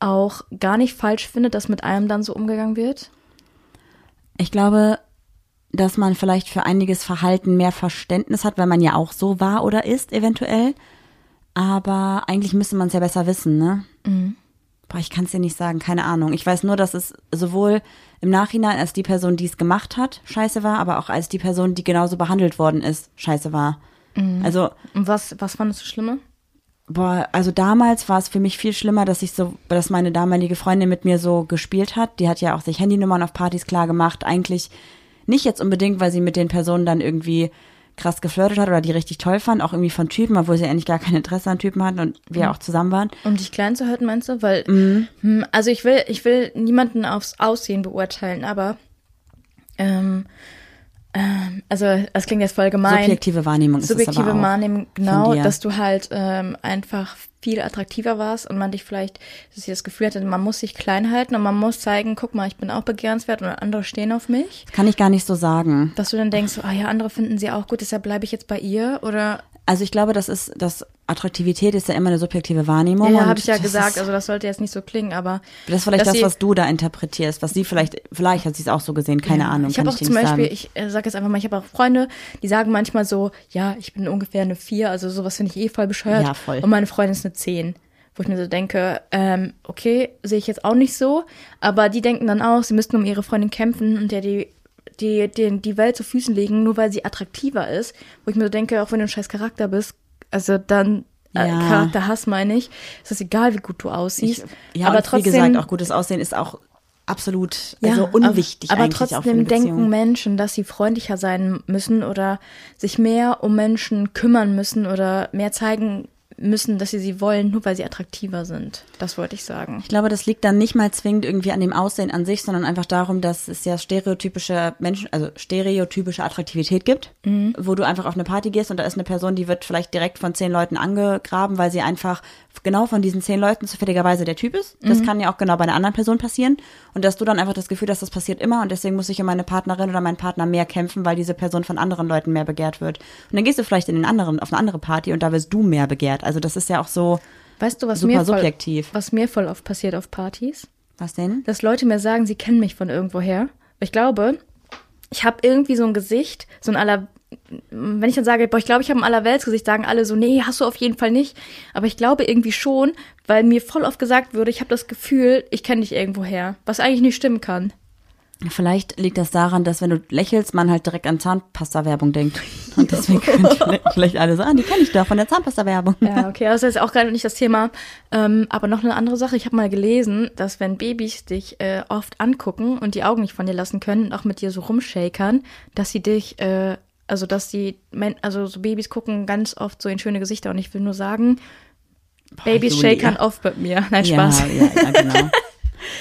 auch gar nicht falsch findet, dass mit einem dann so umgegangen wird? Ich glaube, dass man vielleicht für einiges Verhalten mehr Verständnis hat, weil man ja auch so war oder ist, eventuell. Aber eigentlich müsste man es ja besser wissen, ne? Boah, ich kann es dir nicht sagen, keine Ahnung. Ich weiß nur, dass es sowohl im Nachhinein als die Person, die es gemacht hat, scheiße war, aber auch als die Person, die genauso behandelt worden ist, scheiße war. Also, Und was, was fandest du schlimmer? boah, also damals war es für mich viel schlimmer, dass ich so, dass meine damalige Freundin mit mir so gespielt hat. Die hat ja auch sich Handynummern auf Partys klar gemacht. Eigentlich nicht jetzt unbedingt, weil sie mit den Personen dann irgendwie krass geflirtet hat oder die richtig toll fand, auch irgendwie von Typen, obwohl sie eigentlich gar kein Interesse an Typen hatten und wir auch zusammen waren. Um dich klein zu halten, meinst du? Weil, hm, also ich will, ich will niemanden aufs Aussehen beurteilen, aber ähm, also es klingt jetzt voll gemein. Subjektive Wahrnehmung ist es Subjektive aber auch Wahrnehmung, von genau, dir. dass du halt ähm, einfach viel attraktiver warst und man dich vielleicht, dass sie das Gefühl hatte, man muss sich klein halten und man muss zeigen, guck mal, ich bin auch begehrenswert und andere stehen auf mich. Das kann ich gar nicht so sagen. Dass du dann denkst, ah ja, andere finden sie auch gut, deshalb bleibe ich jetzt bei ihr oder Also ich glaube, das ist, das Attraktivität ist ja immer eine subjektive Wahrnehmung. ja, habe ich ja gesagt, also das sollte jetzt nicht so klingen, aber das ist vielleicht das, was du da interpretierst, was sie vielleicht, vielleicht hat sie es auch so gesehen, keine Ja. Ahnung, Ich habe ich auch dir zum Beispiel, sagen. ich äh, sage jetzt einfach mal, ich habe auch Freunde, die sagen manchmal so, ja, ich bin ungefähr eine 4, also sowas finde ich eh voll bescheuert. Ja, voll. Und meine Freundin ist eine 10. Wo ich mir so denke, ähm, okay, sehe ich jetzt auch nicht so, aber die denken dann auch, sie müssten um ihre Freundin kämpfen und der die, die, die, die Welt zu Füßen legen, nur weil sie attraktiver ist. Wo ich mir so denke, auch wenn du ein scheiß Charakter bist, also dann äh, Ja. Charakterhass meine ich, ist es egal, wie gut du aussiehst. ja, aber trotzdem, wie gesagt, auch gutes Aussehen ist auch absolut also unwichtig aber, aber trotzdem denken. Menschen, dass sie freundlicher sein müssen oder sich mehr um Menschen kümmern müssen oder mehr zeigen müssen, dass sie sie wollen, nur weil sie attraktiver sind. Das wollte ich sagen. Ich glaube, das liegt dann nicht mal zwingend irgendwie an dem Aussehen an sich, sondern einfach darum, dass es ja stereotypische Menschen, also stereotypische Attraktivität gibt, Mhm. wo du einfach auf eine Party gehst und da ist eine Person, die wird vielleicht direkt von zehn Leuten angegraben, weil sie einfach genau von diesen zehn Leuten zufälligerweise der Typ ist. Mhm. Das kann ja auch genau bei einer anderen Person passieren und dass du dann einfach das Gefühl hast, das passiert immer und deswegen muss ich um meine Partnerin oder meinen Partner mehr kämpfen, weil diese Person von anderen Leuten mehr begehrt wird. Und dann gehst du vielleicht in den anderen, auf eine andere Party und da wirst du mehr begehrt. Also das ist ja auch so, Weißt du, was Super mir voll, subjektiv. was mir voll oft passiert auf Partys? was denn? Dass Leute mir sagen, sie kennen mich von irgendwoher. Ich glaube, ich habe irgendwie so ein Gesicht, so ein aller wenn ich dann sage, boah, ich glaube, ich habe ein Allerweltsgesicht, sagen alle so, nee, hast du auf jeden Fall nicht. Aber ich glaube irgendwie schon, weil mir voll oft gesagt würde, ich habe das Gefühl, ich kenne dich irgendwoher, was eigentlich nicht stimmen kann. Vielleicht liegt das daran, dass wenn du lächelst, man halt direkt an Zahnpasta-Werbung denkt. Und deswegen können die vielleicht- alle so, ah, die kenne ich doch von der Zahnpasta-Werbung. Ja, okay, das ist auch gerade nicht das Thema. Ähm, aber noch eine andere Sache. Ich habe mal gelesen, dass wenn Babys dich äh, oft angucken und die Augen nicht von dir lassen können und auch mit dir so rumshakern, dass sie dich, äh, also dass die, also so Babys gucken ganz oft so in schöne Gesichter. Und ich will nur sagen, Babys Julia. shakern oft mit mir. Nein, Spaß. Ja, ja, ja, genau.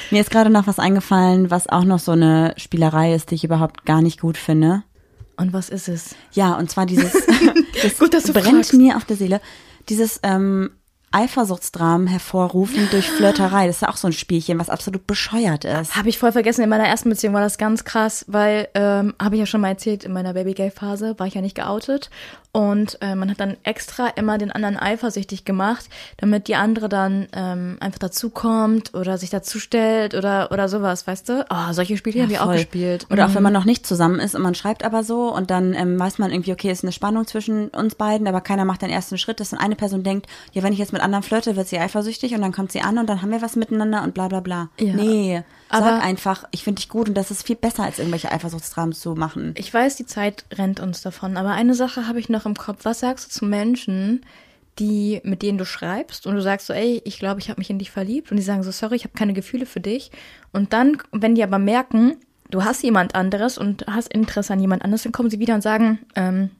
Mir ist gerade noch was eingefallen, was auch noch so eine Spielerei ist, die ich überhaupt gar nicht gut finde. Und was ist es? Ja, und zwar dieses, das Gut, dass du brennt fragst. mir auf der Seele, dieses ähm, Eifersuchtsdramen hervorrufen durch Flirterei. Das ist ja auch so ein Spielchen, was absolut bescheuert ist. Habe ich voll vergessen. In meiner ersten Beziehung war das ganz krass, weil, ähm, habe ich ja schon mal erzählt, in meiner Baby-Gay-Phase war ich ja nicht geoutet. Und äh, man hat dann extra immer den anderen eifersüchtig gemacht, damit die andere dann ähm, einfach dazukommt oder sich dazustellt oder, oder sowas, weißt du? Oh, solche Spiele haben wir auch gespielt. Oder auch wenn man noch nicht zusammen ist und man schreibt aber so und dann ähm, weiß man irgendwie, okay, es ist eine Spannung zwischen uns beiden, aber keiner macht den ersten Schritt, dass dann eine Person denkt, ja, wenn ich jetzt mit anderen flirte, wird sie eifersüchtig und dann kommt sie an und dann haben wir was miteinander und bla bla bla. Ja. Nee, Aber- sag einfach, ich finde dich gut und das ist viel besser, als irgendwelche Eifersuchtsdramen zu machen. Ich weiß, die Zeit rennt uns davon, aber eine Sache habe ich noch im Kopf. Was sagst du zu Menschen, die mit denen du schreibst und du sagst so, ey, ich glaube, ich habe mich in dich verliebt und die sagen so, sorry, ich habe keine Gefühle für dich. Und dann, wenn die aber merken, du hast jemand anderes und hast Interesse an jemand anderes, dann kommen sie wieder und sagen, ähm,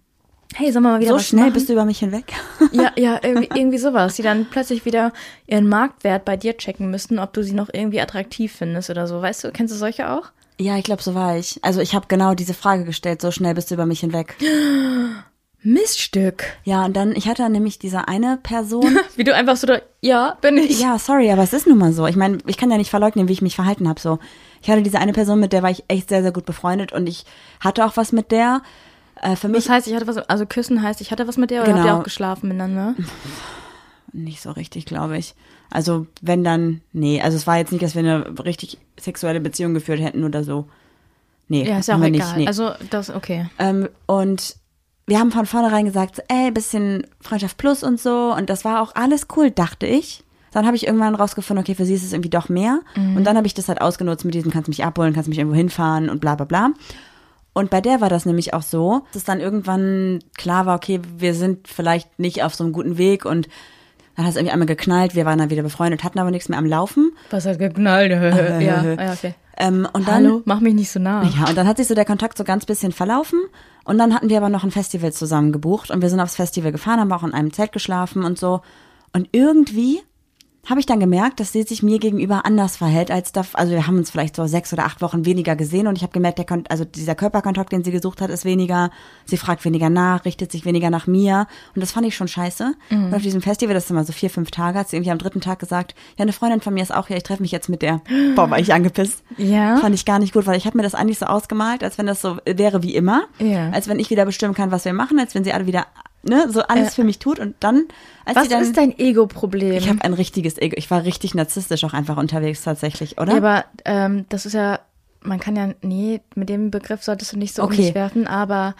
hey, sollen wir mal wieder So was schnell machen? bist du über mich hinweg. Ja, ja, irgendwie, irgendwie sowas. Die dann plötzlich wieder ihren Marktwert bei dir checken müssten, ob du sie noch irgendwie attraktiv findest oder so. Weißt du, kennst du solche auch? Ja, ich glaube, so war ich. Also ich habe genau diese Frage gestellt, so schnell bist du über mich hinweg. Miststück. Ja, und dann, ich hatte nämlich diese eine Person. Wie du einfach so da, ja, bin ich. ja, sorry, aber es ist nun mal so. Ich meine, ich kann ja nicht verleugnen, wie ich mich verhalten habe. So, ich hatte diese eine Person, mit der war ich echt sehr, sehr gut befreundet und ich hatte auch was mit der. Äh, für mich Das heißt, ich hatte was, also küssen heißt, ich hatte was mit der oder habt ihr Genau. auch geschlafen miteinander? nicht so richtig, glaube ich. Also wenn dann, nee, also es war jetzt nicht, dass wir eine richtig sexuelle Beziehung geführt hätten oder so. Nee, Ja, ist ja auch egal. Nicht, nee. Also, das, okay. Ähm, und wir haben von vornherein gesagt, ey, bisschen Freundschaft plus und so. Und das war auch alles cool, dachte ich. Dann habe ich irgendwann rausgefunden, okay, für sie ist es irgendwie doch mehr. Und dann habe ich das halt ausgenutzt mit diesem, kannst mich abholen, kannst mich irgendwo hinfahren und bla bla bla. Und bei der war das nämlich auch so, dass dann irgendwann klar war, okay, wir sind vielleicht nicht auf so einem guten Weg und dann hat es irgendwie einmal geknallt, wir waren dann wieder befreundet, hatten aber nichts mehr am Laufen. Was hat geknallt? ja, ja, okay. Ähm, und dann, Hallo, mach mich nicht so nah. ja, und dann hat sich so der Kontakt so ganz bisschen verlaufen. Und dann hatten wir aber noch ein Festival zusammen gebucht und wir sind aufs Festival gefahren, haben auch in einem Zelt geschlafen und so. Und irgendwie habe ich dann gemerkt, dass sie sich mir gegenüber anders verhält als da. Also wir haben uns vielleicht so sechs oder acht Wochen weniger gesehen und ich habe gemerkt, der Kon also dieser Körperkontakt, den sie gesucht hat, ist weniger. Sie fragt weniger nach, richtet sich weniger nach mir und das fand ich schon scheiße. Und auf diesem Festival, das ist immer so vier, fünf Tage, hat sie irgendwie am dritten Tag gesagt, ja, eine Freundin von mir ist auch hier, ich treffe mich jetzt mit der. Boah, war ich angepisst. Ja? Fand ich gar nicht gut, weil ich habe mir das eigentlich so ausgemalt, als wenn das so wäre wie immer. Ja. Als wenn ich wieder bestimmen kann, was wir machen, als wenn sie alle wieder, ne, so alles Ja. für mich tut und dann, als Was dann. ist dein Ego-Problem? ich habe ein richtiges Ego. Ich war richtig narzisstisch auch einfach unterwegs tatsächlich, oder? Ja, aber ähm, das ist ja, man kann ja, nee, mit dem Begriff solltest du nicht so um Okay. dich werfen, aber,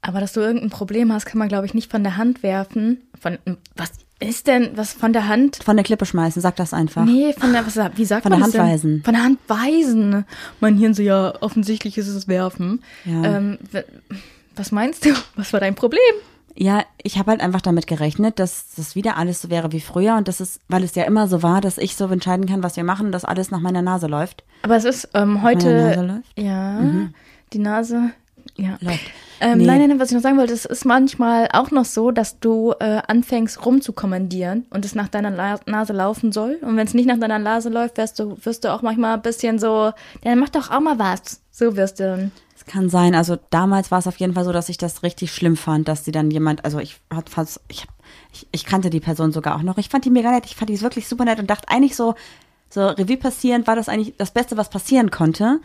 aber dass du irgendein Problem hast, kann man, glaube ich, nicht von der Hand werfen. Von, was ist denn, was von der Hand? Von der Klippe schmeißen, sag das einfach. Nee, von der, was, wie sagt Von man der das denn? Hand weisen. Von der Hand weisen. Mein Hirn so, ja, offensichtlich ist es werfen. Ja. Ähm, was meinst du? Was war dein Problem? Ja, ich habe halt einfach damit gerechnet, dass das wieder alles so wäre wie früher und das ist, weil es ja immer so war, dass ich so entscheiden kann, was wir machen, dass alles nach meiner Nase läuft. Aber es ist ähm, heute, läuft? Mhm. ja, die Nase, ja. Läuft. Ähm, Nee. Nein, nein, nein, was ich noch sagen wollte, es ist manchmal auch noch so, dass du äh, anfängst rumzukommandieren und es nach deiner La Nase laufen soll. Und wenn es nicht nach deiner Nase läuft, wirst du, wirst du auch manchmal ein bisschen so, ja, dann mach doch auch mal was. So wirst du dann. Es kann sein, also damals war es auf jeden Fall so, dass ich das richtig schlimm fand, dass sie dann jemand, also ich hat fast, ich, ich, ich kannte die Person sogar auch noch. Ich fand die mega nett, ich fand die wirklich super nett und dachte eigentlich so, so Revue passierend war das eigentlich das Beste, was passieren konnte,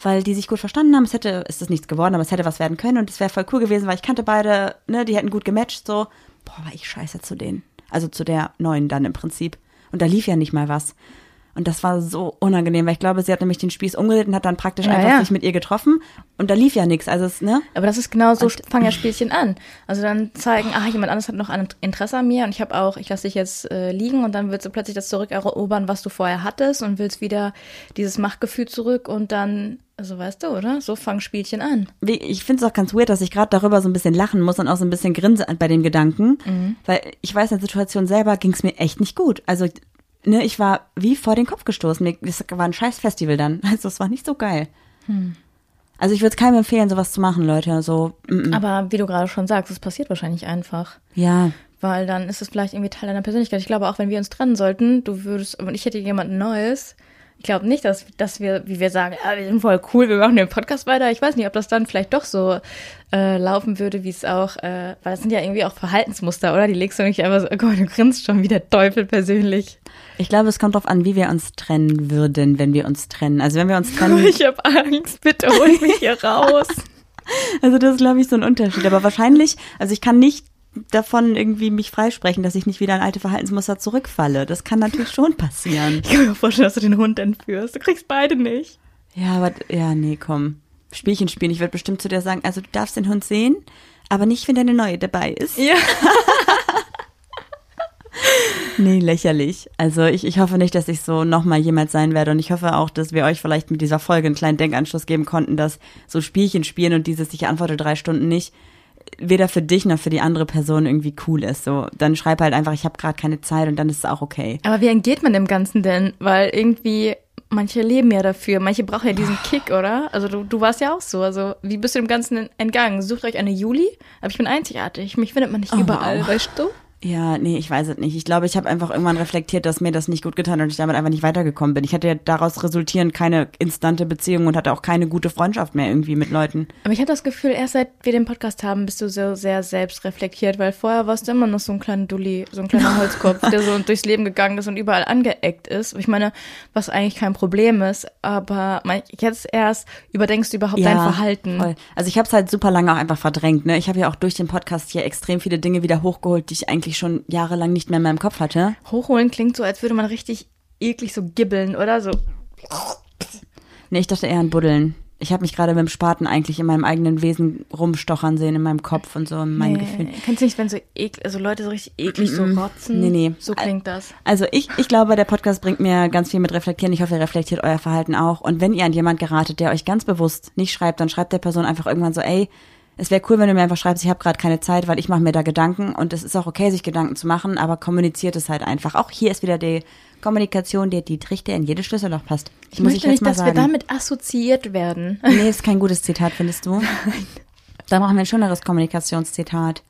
weil die sich gut verstanden haben. Es hätte, es ist nichts geworden, aber es hätte was werden können und es wäre voll cool gewesen, weil ich kannte beide, ne, die hätten gut gematcht, so. Boah, war ich scheiße zu denen. Also zu der neuen dann im Prinzip. Und da lief ja nicht mal was. Und das war so unangenehm, weil ich glaube, sie hat nämlich den Spieß umgedreht und hat dann praktisch Ja, einfach ja. sich mit ihr getroffen und da lief ja nichts. Also es, ne? Aber das ist genau so, fangen ja Spielchen an. Also dann zeigen, ah, jemand anderes hat noch ein Interesse an mir und ich habe auch, ich lasse dich jetzt äh, liegen und dann willst du plötzlich das zurückerobern, was du vorher hattest und willst wieder dieses Machtgefühl zurück und dann, also weißt du, oder? So fangen Spielchen an. Ich finde es auch ganz weird, dass ich gerade darüber so ein bisschen lachen muss und auch so ein bisschen grinse bei dem Gedanken, Mhm. weil ich weiß, in der Situation selber ging es mir echt nicht gut. Also, ne, ich war wie vor den Kopf gestoßen. Das war ein scheiß Festival dann. Also, es war nicht so geil. Hm. Also, ich würde es keinem empfehlen, sowas zu machen, Leute. So, mm, mm. Aber wie du gerade schon sagst, es passiert wahrscheinlich einfach. ja. Weil dann ist es vielleicht irgendwie Teil deiner Persönlichkeit. Ich glaube, auch wenn wir uns trennen sollten, du würdest, und ich hätte jemand Neues, ich glaube nicht, dass, dass wir, wie wir sagen, ja, wir sind voll cool, wir machen den Podcast weiter. Ich weiß nicht, ob das dann vielleicht doch so äh, laufen würde, wie es auch, äh, weil das sind ja irgendwie auch Verhaltensmuster, oder? Die legst du nicht einfach so, oh Gott, du grinst schon wie der Teufel persönlich. Ich glaube, es kommt drauf an, wie wir uns trennen würden, wenn wir uns trennen. Also, wenn wir uns trennen, Ich habe Angst, bitte hol mich hier raus. Also das ist, glaube ich, so ein Unterschied. Aber wahrscheinlich, also ich kann nicht davon irgendwie mich freisprechen, dass ich nicht wieder in alte Verhaltensmuster zurückfalle. Das kann natürlich schon passieren. Ich kann mir vorstellen, dass du den Hund entführst. Du kriegst beide nicht. Ja, aber, ja, nee, komm. Spielchen spielen. Ich werde bestimmt zu dir sagen, also du darfst den Hund sehen, aber nicht, wenn deine neue dabei ist. Ja. Nee, lächerlich. Also ich, ich hoffe nicht, dass ich so nochmal jemals sein werde und ich hoffe auch, dass wir euch vielleicht mit dieser Folge einen kleinen Denkanschluss geben konnten, dass so Spielchen spielen und dieses ich antworte drei Stunden nicht weder für dich noch für die andere Person irgendwie cool ist. So, dann schreib halt einfach, ich habe gerade keine Zeit und dann ist es auch okay. Aber wie entgeht man dem Ganzen denn? Weil irgendwie, manche leben ja dafür, manche brauchen ja diesen Kick, oder? Also du, du warst ja auch so. Also wie bist du dem Ganzen entgangen? Sucht euch eine Juli, aber ich bin einzigartig. Mich findet man nicht Oh, überall, wow. weißt du? Ja, nee, ich weiß es nicht. Ich glaube, ich habe einfach irgendwann reflektiert, dass mir das nicht gut getan hat und ich damit einfach nicht weitergekommen bin. Ich hatte ja daraus resultierend keine instante Beziehung und hatte auch keine gute Freundschaft mehr irgendwie mit Leuten. Aber ich habe das Gefühl, erst seit wir den Podcast haben, bist du so sehr selbst reflektiert, weil vorher warst du immer noch so ein kleiner Dulli, so ein kleiner Holzkopf, der so durchs Leben gegangen ist und überall angeeckt ist. Ich meine, was eigentlich kein Problem ist, aber jetzt erst überdenkst du überhaupt dein Verhalten. Voll. Also ich habe es halt super lange auch einfach verdrängt. Ne? Ich habe ja auch durch den Podcast hier extrem viele Dinge wieder hochgeholt, die ich eigentlich schon jahrelang nicht mehr in meinem Kopf hatte. Hochholen klingt so, als würde man richtig eklig so gibbeln, oder? So. Nee, ich dachte eher an Buddeln. Ich habe mich gerade mit dem Spaten eigentlich in meinem eigenen Wesen rumstochern sehen, in meinem Kopf und so in meinen Nee. Gefühlen. Kennst du nicht, wenn so eklig, also Leute so richtig eklig so rotzen? Nee, nee. So klingt das. Also ich, ich glaube, der Podcast bringt mir ganz viel mit Reflektieren. Ich hoffe, ihr reflektiert euer Verhalten auch. Und wenn ihr an jemand geratet, der euch ganz bewusst nicht schreibt, dann schreibt der Person einfach irgendwann so, ey, es wäre cool, wenn du mir einfach schreibst, ich habe gerade keine Zeit, weil ich mache mir da Gedanken und es ist auch okay, sich Gedanken zu machen, aber kommuniziert es halt einfach. Auch hier ist wieder die Kommunikation, der Dietrich, der in jedes Schlüsselloch passt. Ich möchte nicht, dass wir damit assoziiert werden. Nee, ist kein gutes Zitat, findest du? Da machen wir ein schöneres Kommunikationszitat.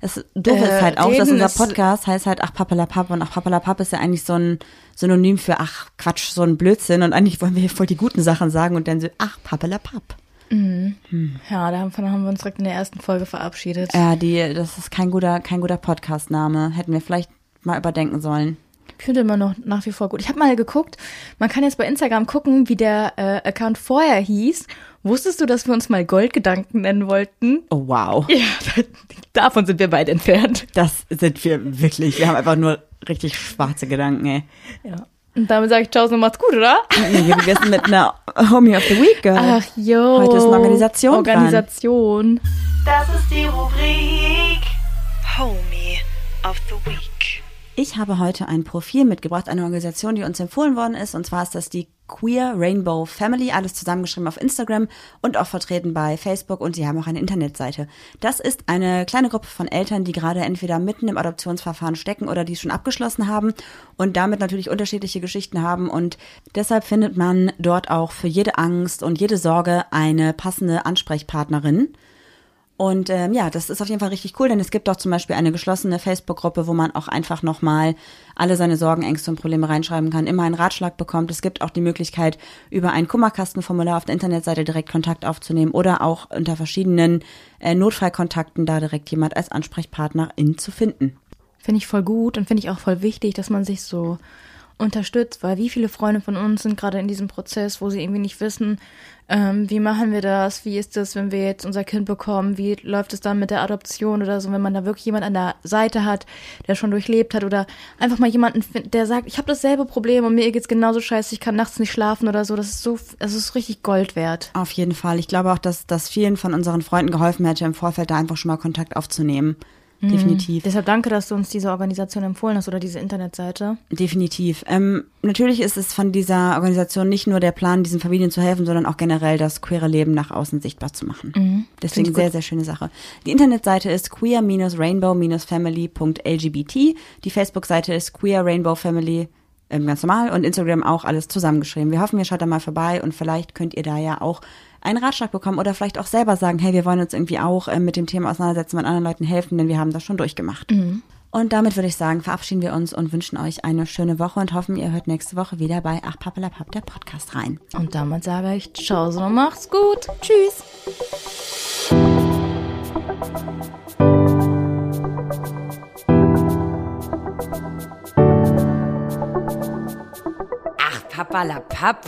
Es doof äh, ist halt auch, dass unser Podcast heißt halt ach Pappelapapp und ach Pappelapapp ist ja eigentlich so ein Synonym für ach Quatsch, so ein Blödsinn und eigentlich wollen wir hier voll die guten Sachen sagen und dann so ach Pappelapapp. Ja, davon haben wir uns direkt in der ersten Folge verabschiedet. Ja, die, das ist kein guter, kein guter Podcast-Name. Hätten wir vielleicht mal überdenken sollen. Ich finde immer noch nach wie vor gut. Ich habe mal geguckt, man kann jetzt bei Instagram gucken, wie der äh, Account vorher hieß. Wusstest du, dass wir uns mal Goldgedanken nennen wollten? Oh wow. Ja, davon sind wir beide entfernt. Das sind wir wirklich. Wir haben einfach nur richtig schwarze Gedanken, ey. Ja. Und damit sage ich Ciao und macht's gut, oder? Wie wär's denn mit einer Homie of the Week, Girl? Ach jo. Heute ist eine Organisation dran. Organisation. Das ist die Rubrik Homie of the Week. Ich habe heute ein Profil mitgebracht, eine Organisation, die uns empfohlen worden ist. Und zwar ist das die Queer Rainbow Family, alles zusammengeschrieben auf Instagram und auch vertreten bei Facebook. Und sie haben auch eine Internetseite. Das ist eine kleine Gruppe von Eltern, die gerade entweder mitten im Adoptionsverfahren stecken oder die es schon abgeschlossen haben und damit natürlich unterschiedliche Geschichten haben. Und deshalb findet man dort auch für jede Angst und jede Sorge eine passende Ansprechpartnerin. Und ähm, ja, das ist auf jeden Fall richtig cool, denn es gibt auch zum Beispiel eine geschlossene Facebook-Gruppe, wo man auch einfach nochmal alle seine Sorgen, Ängste und Probleme reinschreiben kann, immer einen Ratschlag bekommt. Es gibt auch die Möglichkeit, über ein Kummerkastenformular auf der Internetseite direkt Kontakt aufzunehmen oder auch unter verschiedenen äh, Notfallkontakten da direkt jemand als Ansprechpartnerin zu finden. Finde ich voll gut und finde ich auch voll wichtig, dass man sich so unterstützt, weil wie viele Freunde von uns sind gerade in diesem Prozess, wo sie irgendwie nicht wissen, ähm, wie machen wir das, wie ist das, wenn wir jetzt unser Kind bekommen, wie läuft es dann mit der Adoption oder so, wenn man da wirklich jemand an der Seite hat, der schon durchlebt hat oder einfach mal jemanden, findet, der sagt, ich habe dasselbe Problem und mir geht's genauso scheiße, ich kann nachts nicht schlafen oder so, das ist so, das ist richtig Gold wert. Auf jeden Fall. Ich glaube auch, dass das vielen von unseren Freunden geholfen hätte, im Vorfeld da einfach schon mal Kontakt aufzunehmen. Definitiv. Deshalb danke, dass du uns diese Organisation empfohlen hast oder diese Internetseite. Definitiv. Ähm, natürlich ist es von dieser Organisation nicht nur der Plan, diesen Familien zu helfen, sondern auch generell das queere Leben nach außen sichtbar zu machen. Deswegen sehr, sehr schöne Sache. Die Internetseite ist queer-rainbow-family.lgbt. Die Facebook-Seite ist queer rainbow family ähm, ganz normal und Instagram auch alles zusammengeschrieben. Wir hoffen, ihr schaut da mal vorbei und vielleicht könnt ihr da ja auch einen Ratschlag bekommen oder vielleicht auch selber sagen, hey, wir wollen uns irgendwie auch ähm, mit dem Thema auseinandersetzen, und anderen Leuten helfen, denn wir haben das schon durchgemacht. Und damit würde ich sagen, verabschieden wir uns und wünschen euch eine schöne Woche und hoffen, ihr hört nächste Woche wieder bei Ach Pappelapapp, der Podcast rein. Und damit sage ich Ciao und macht's gut. Tschüss. Ach, Papa la Papp.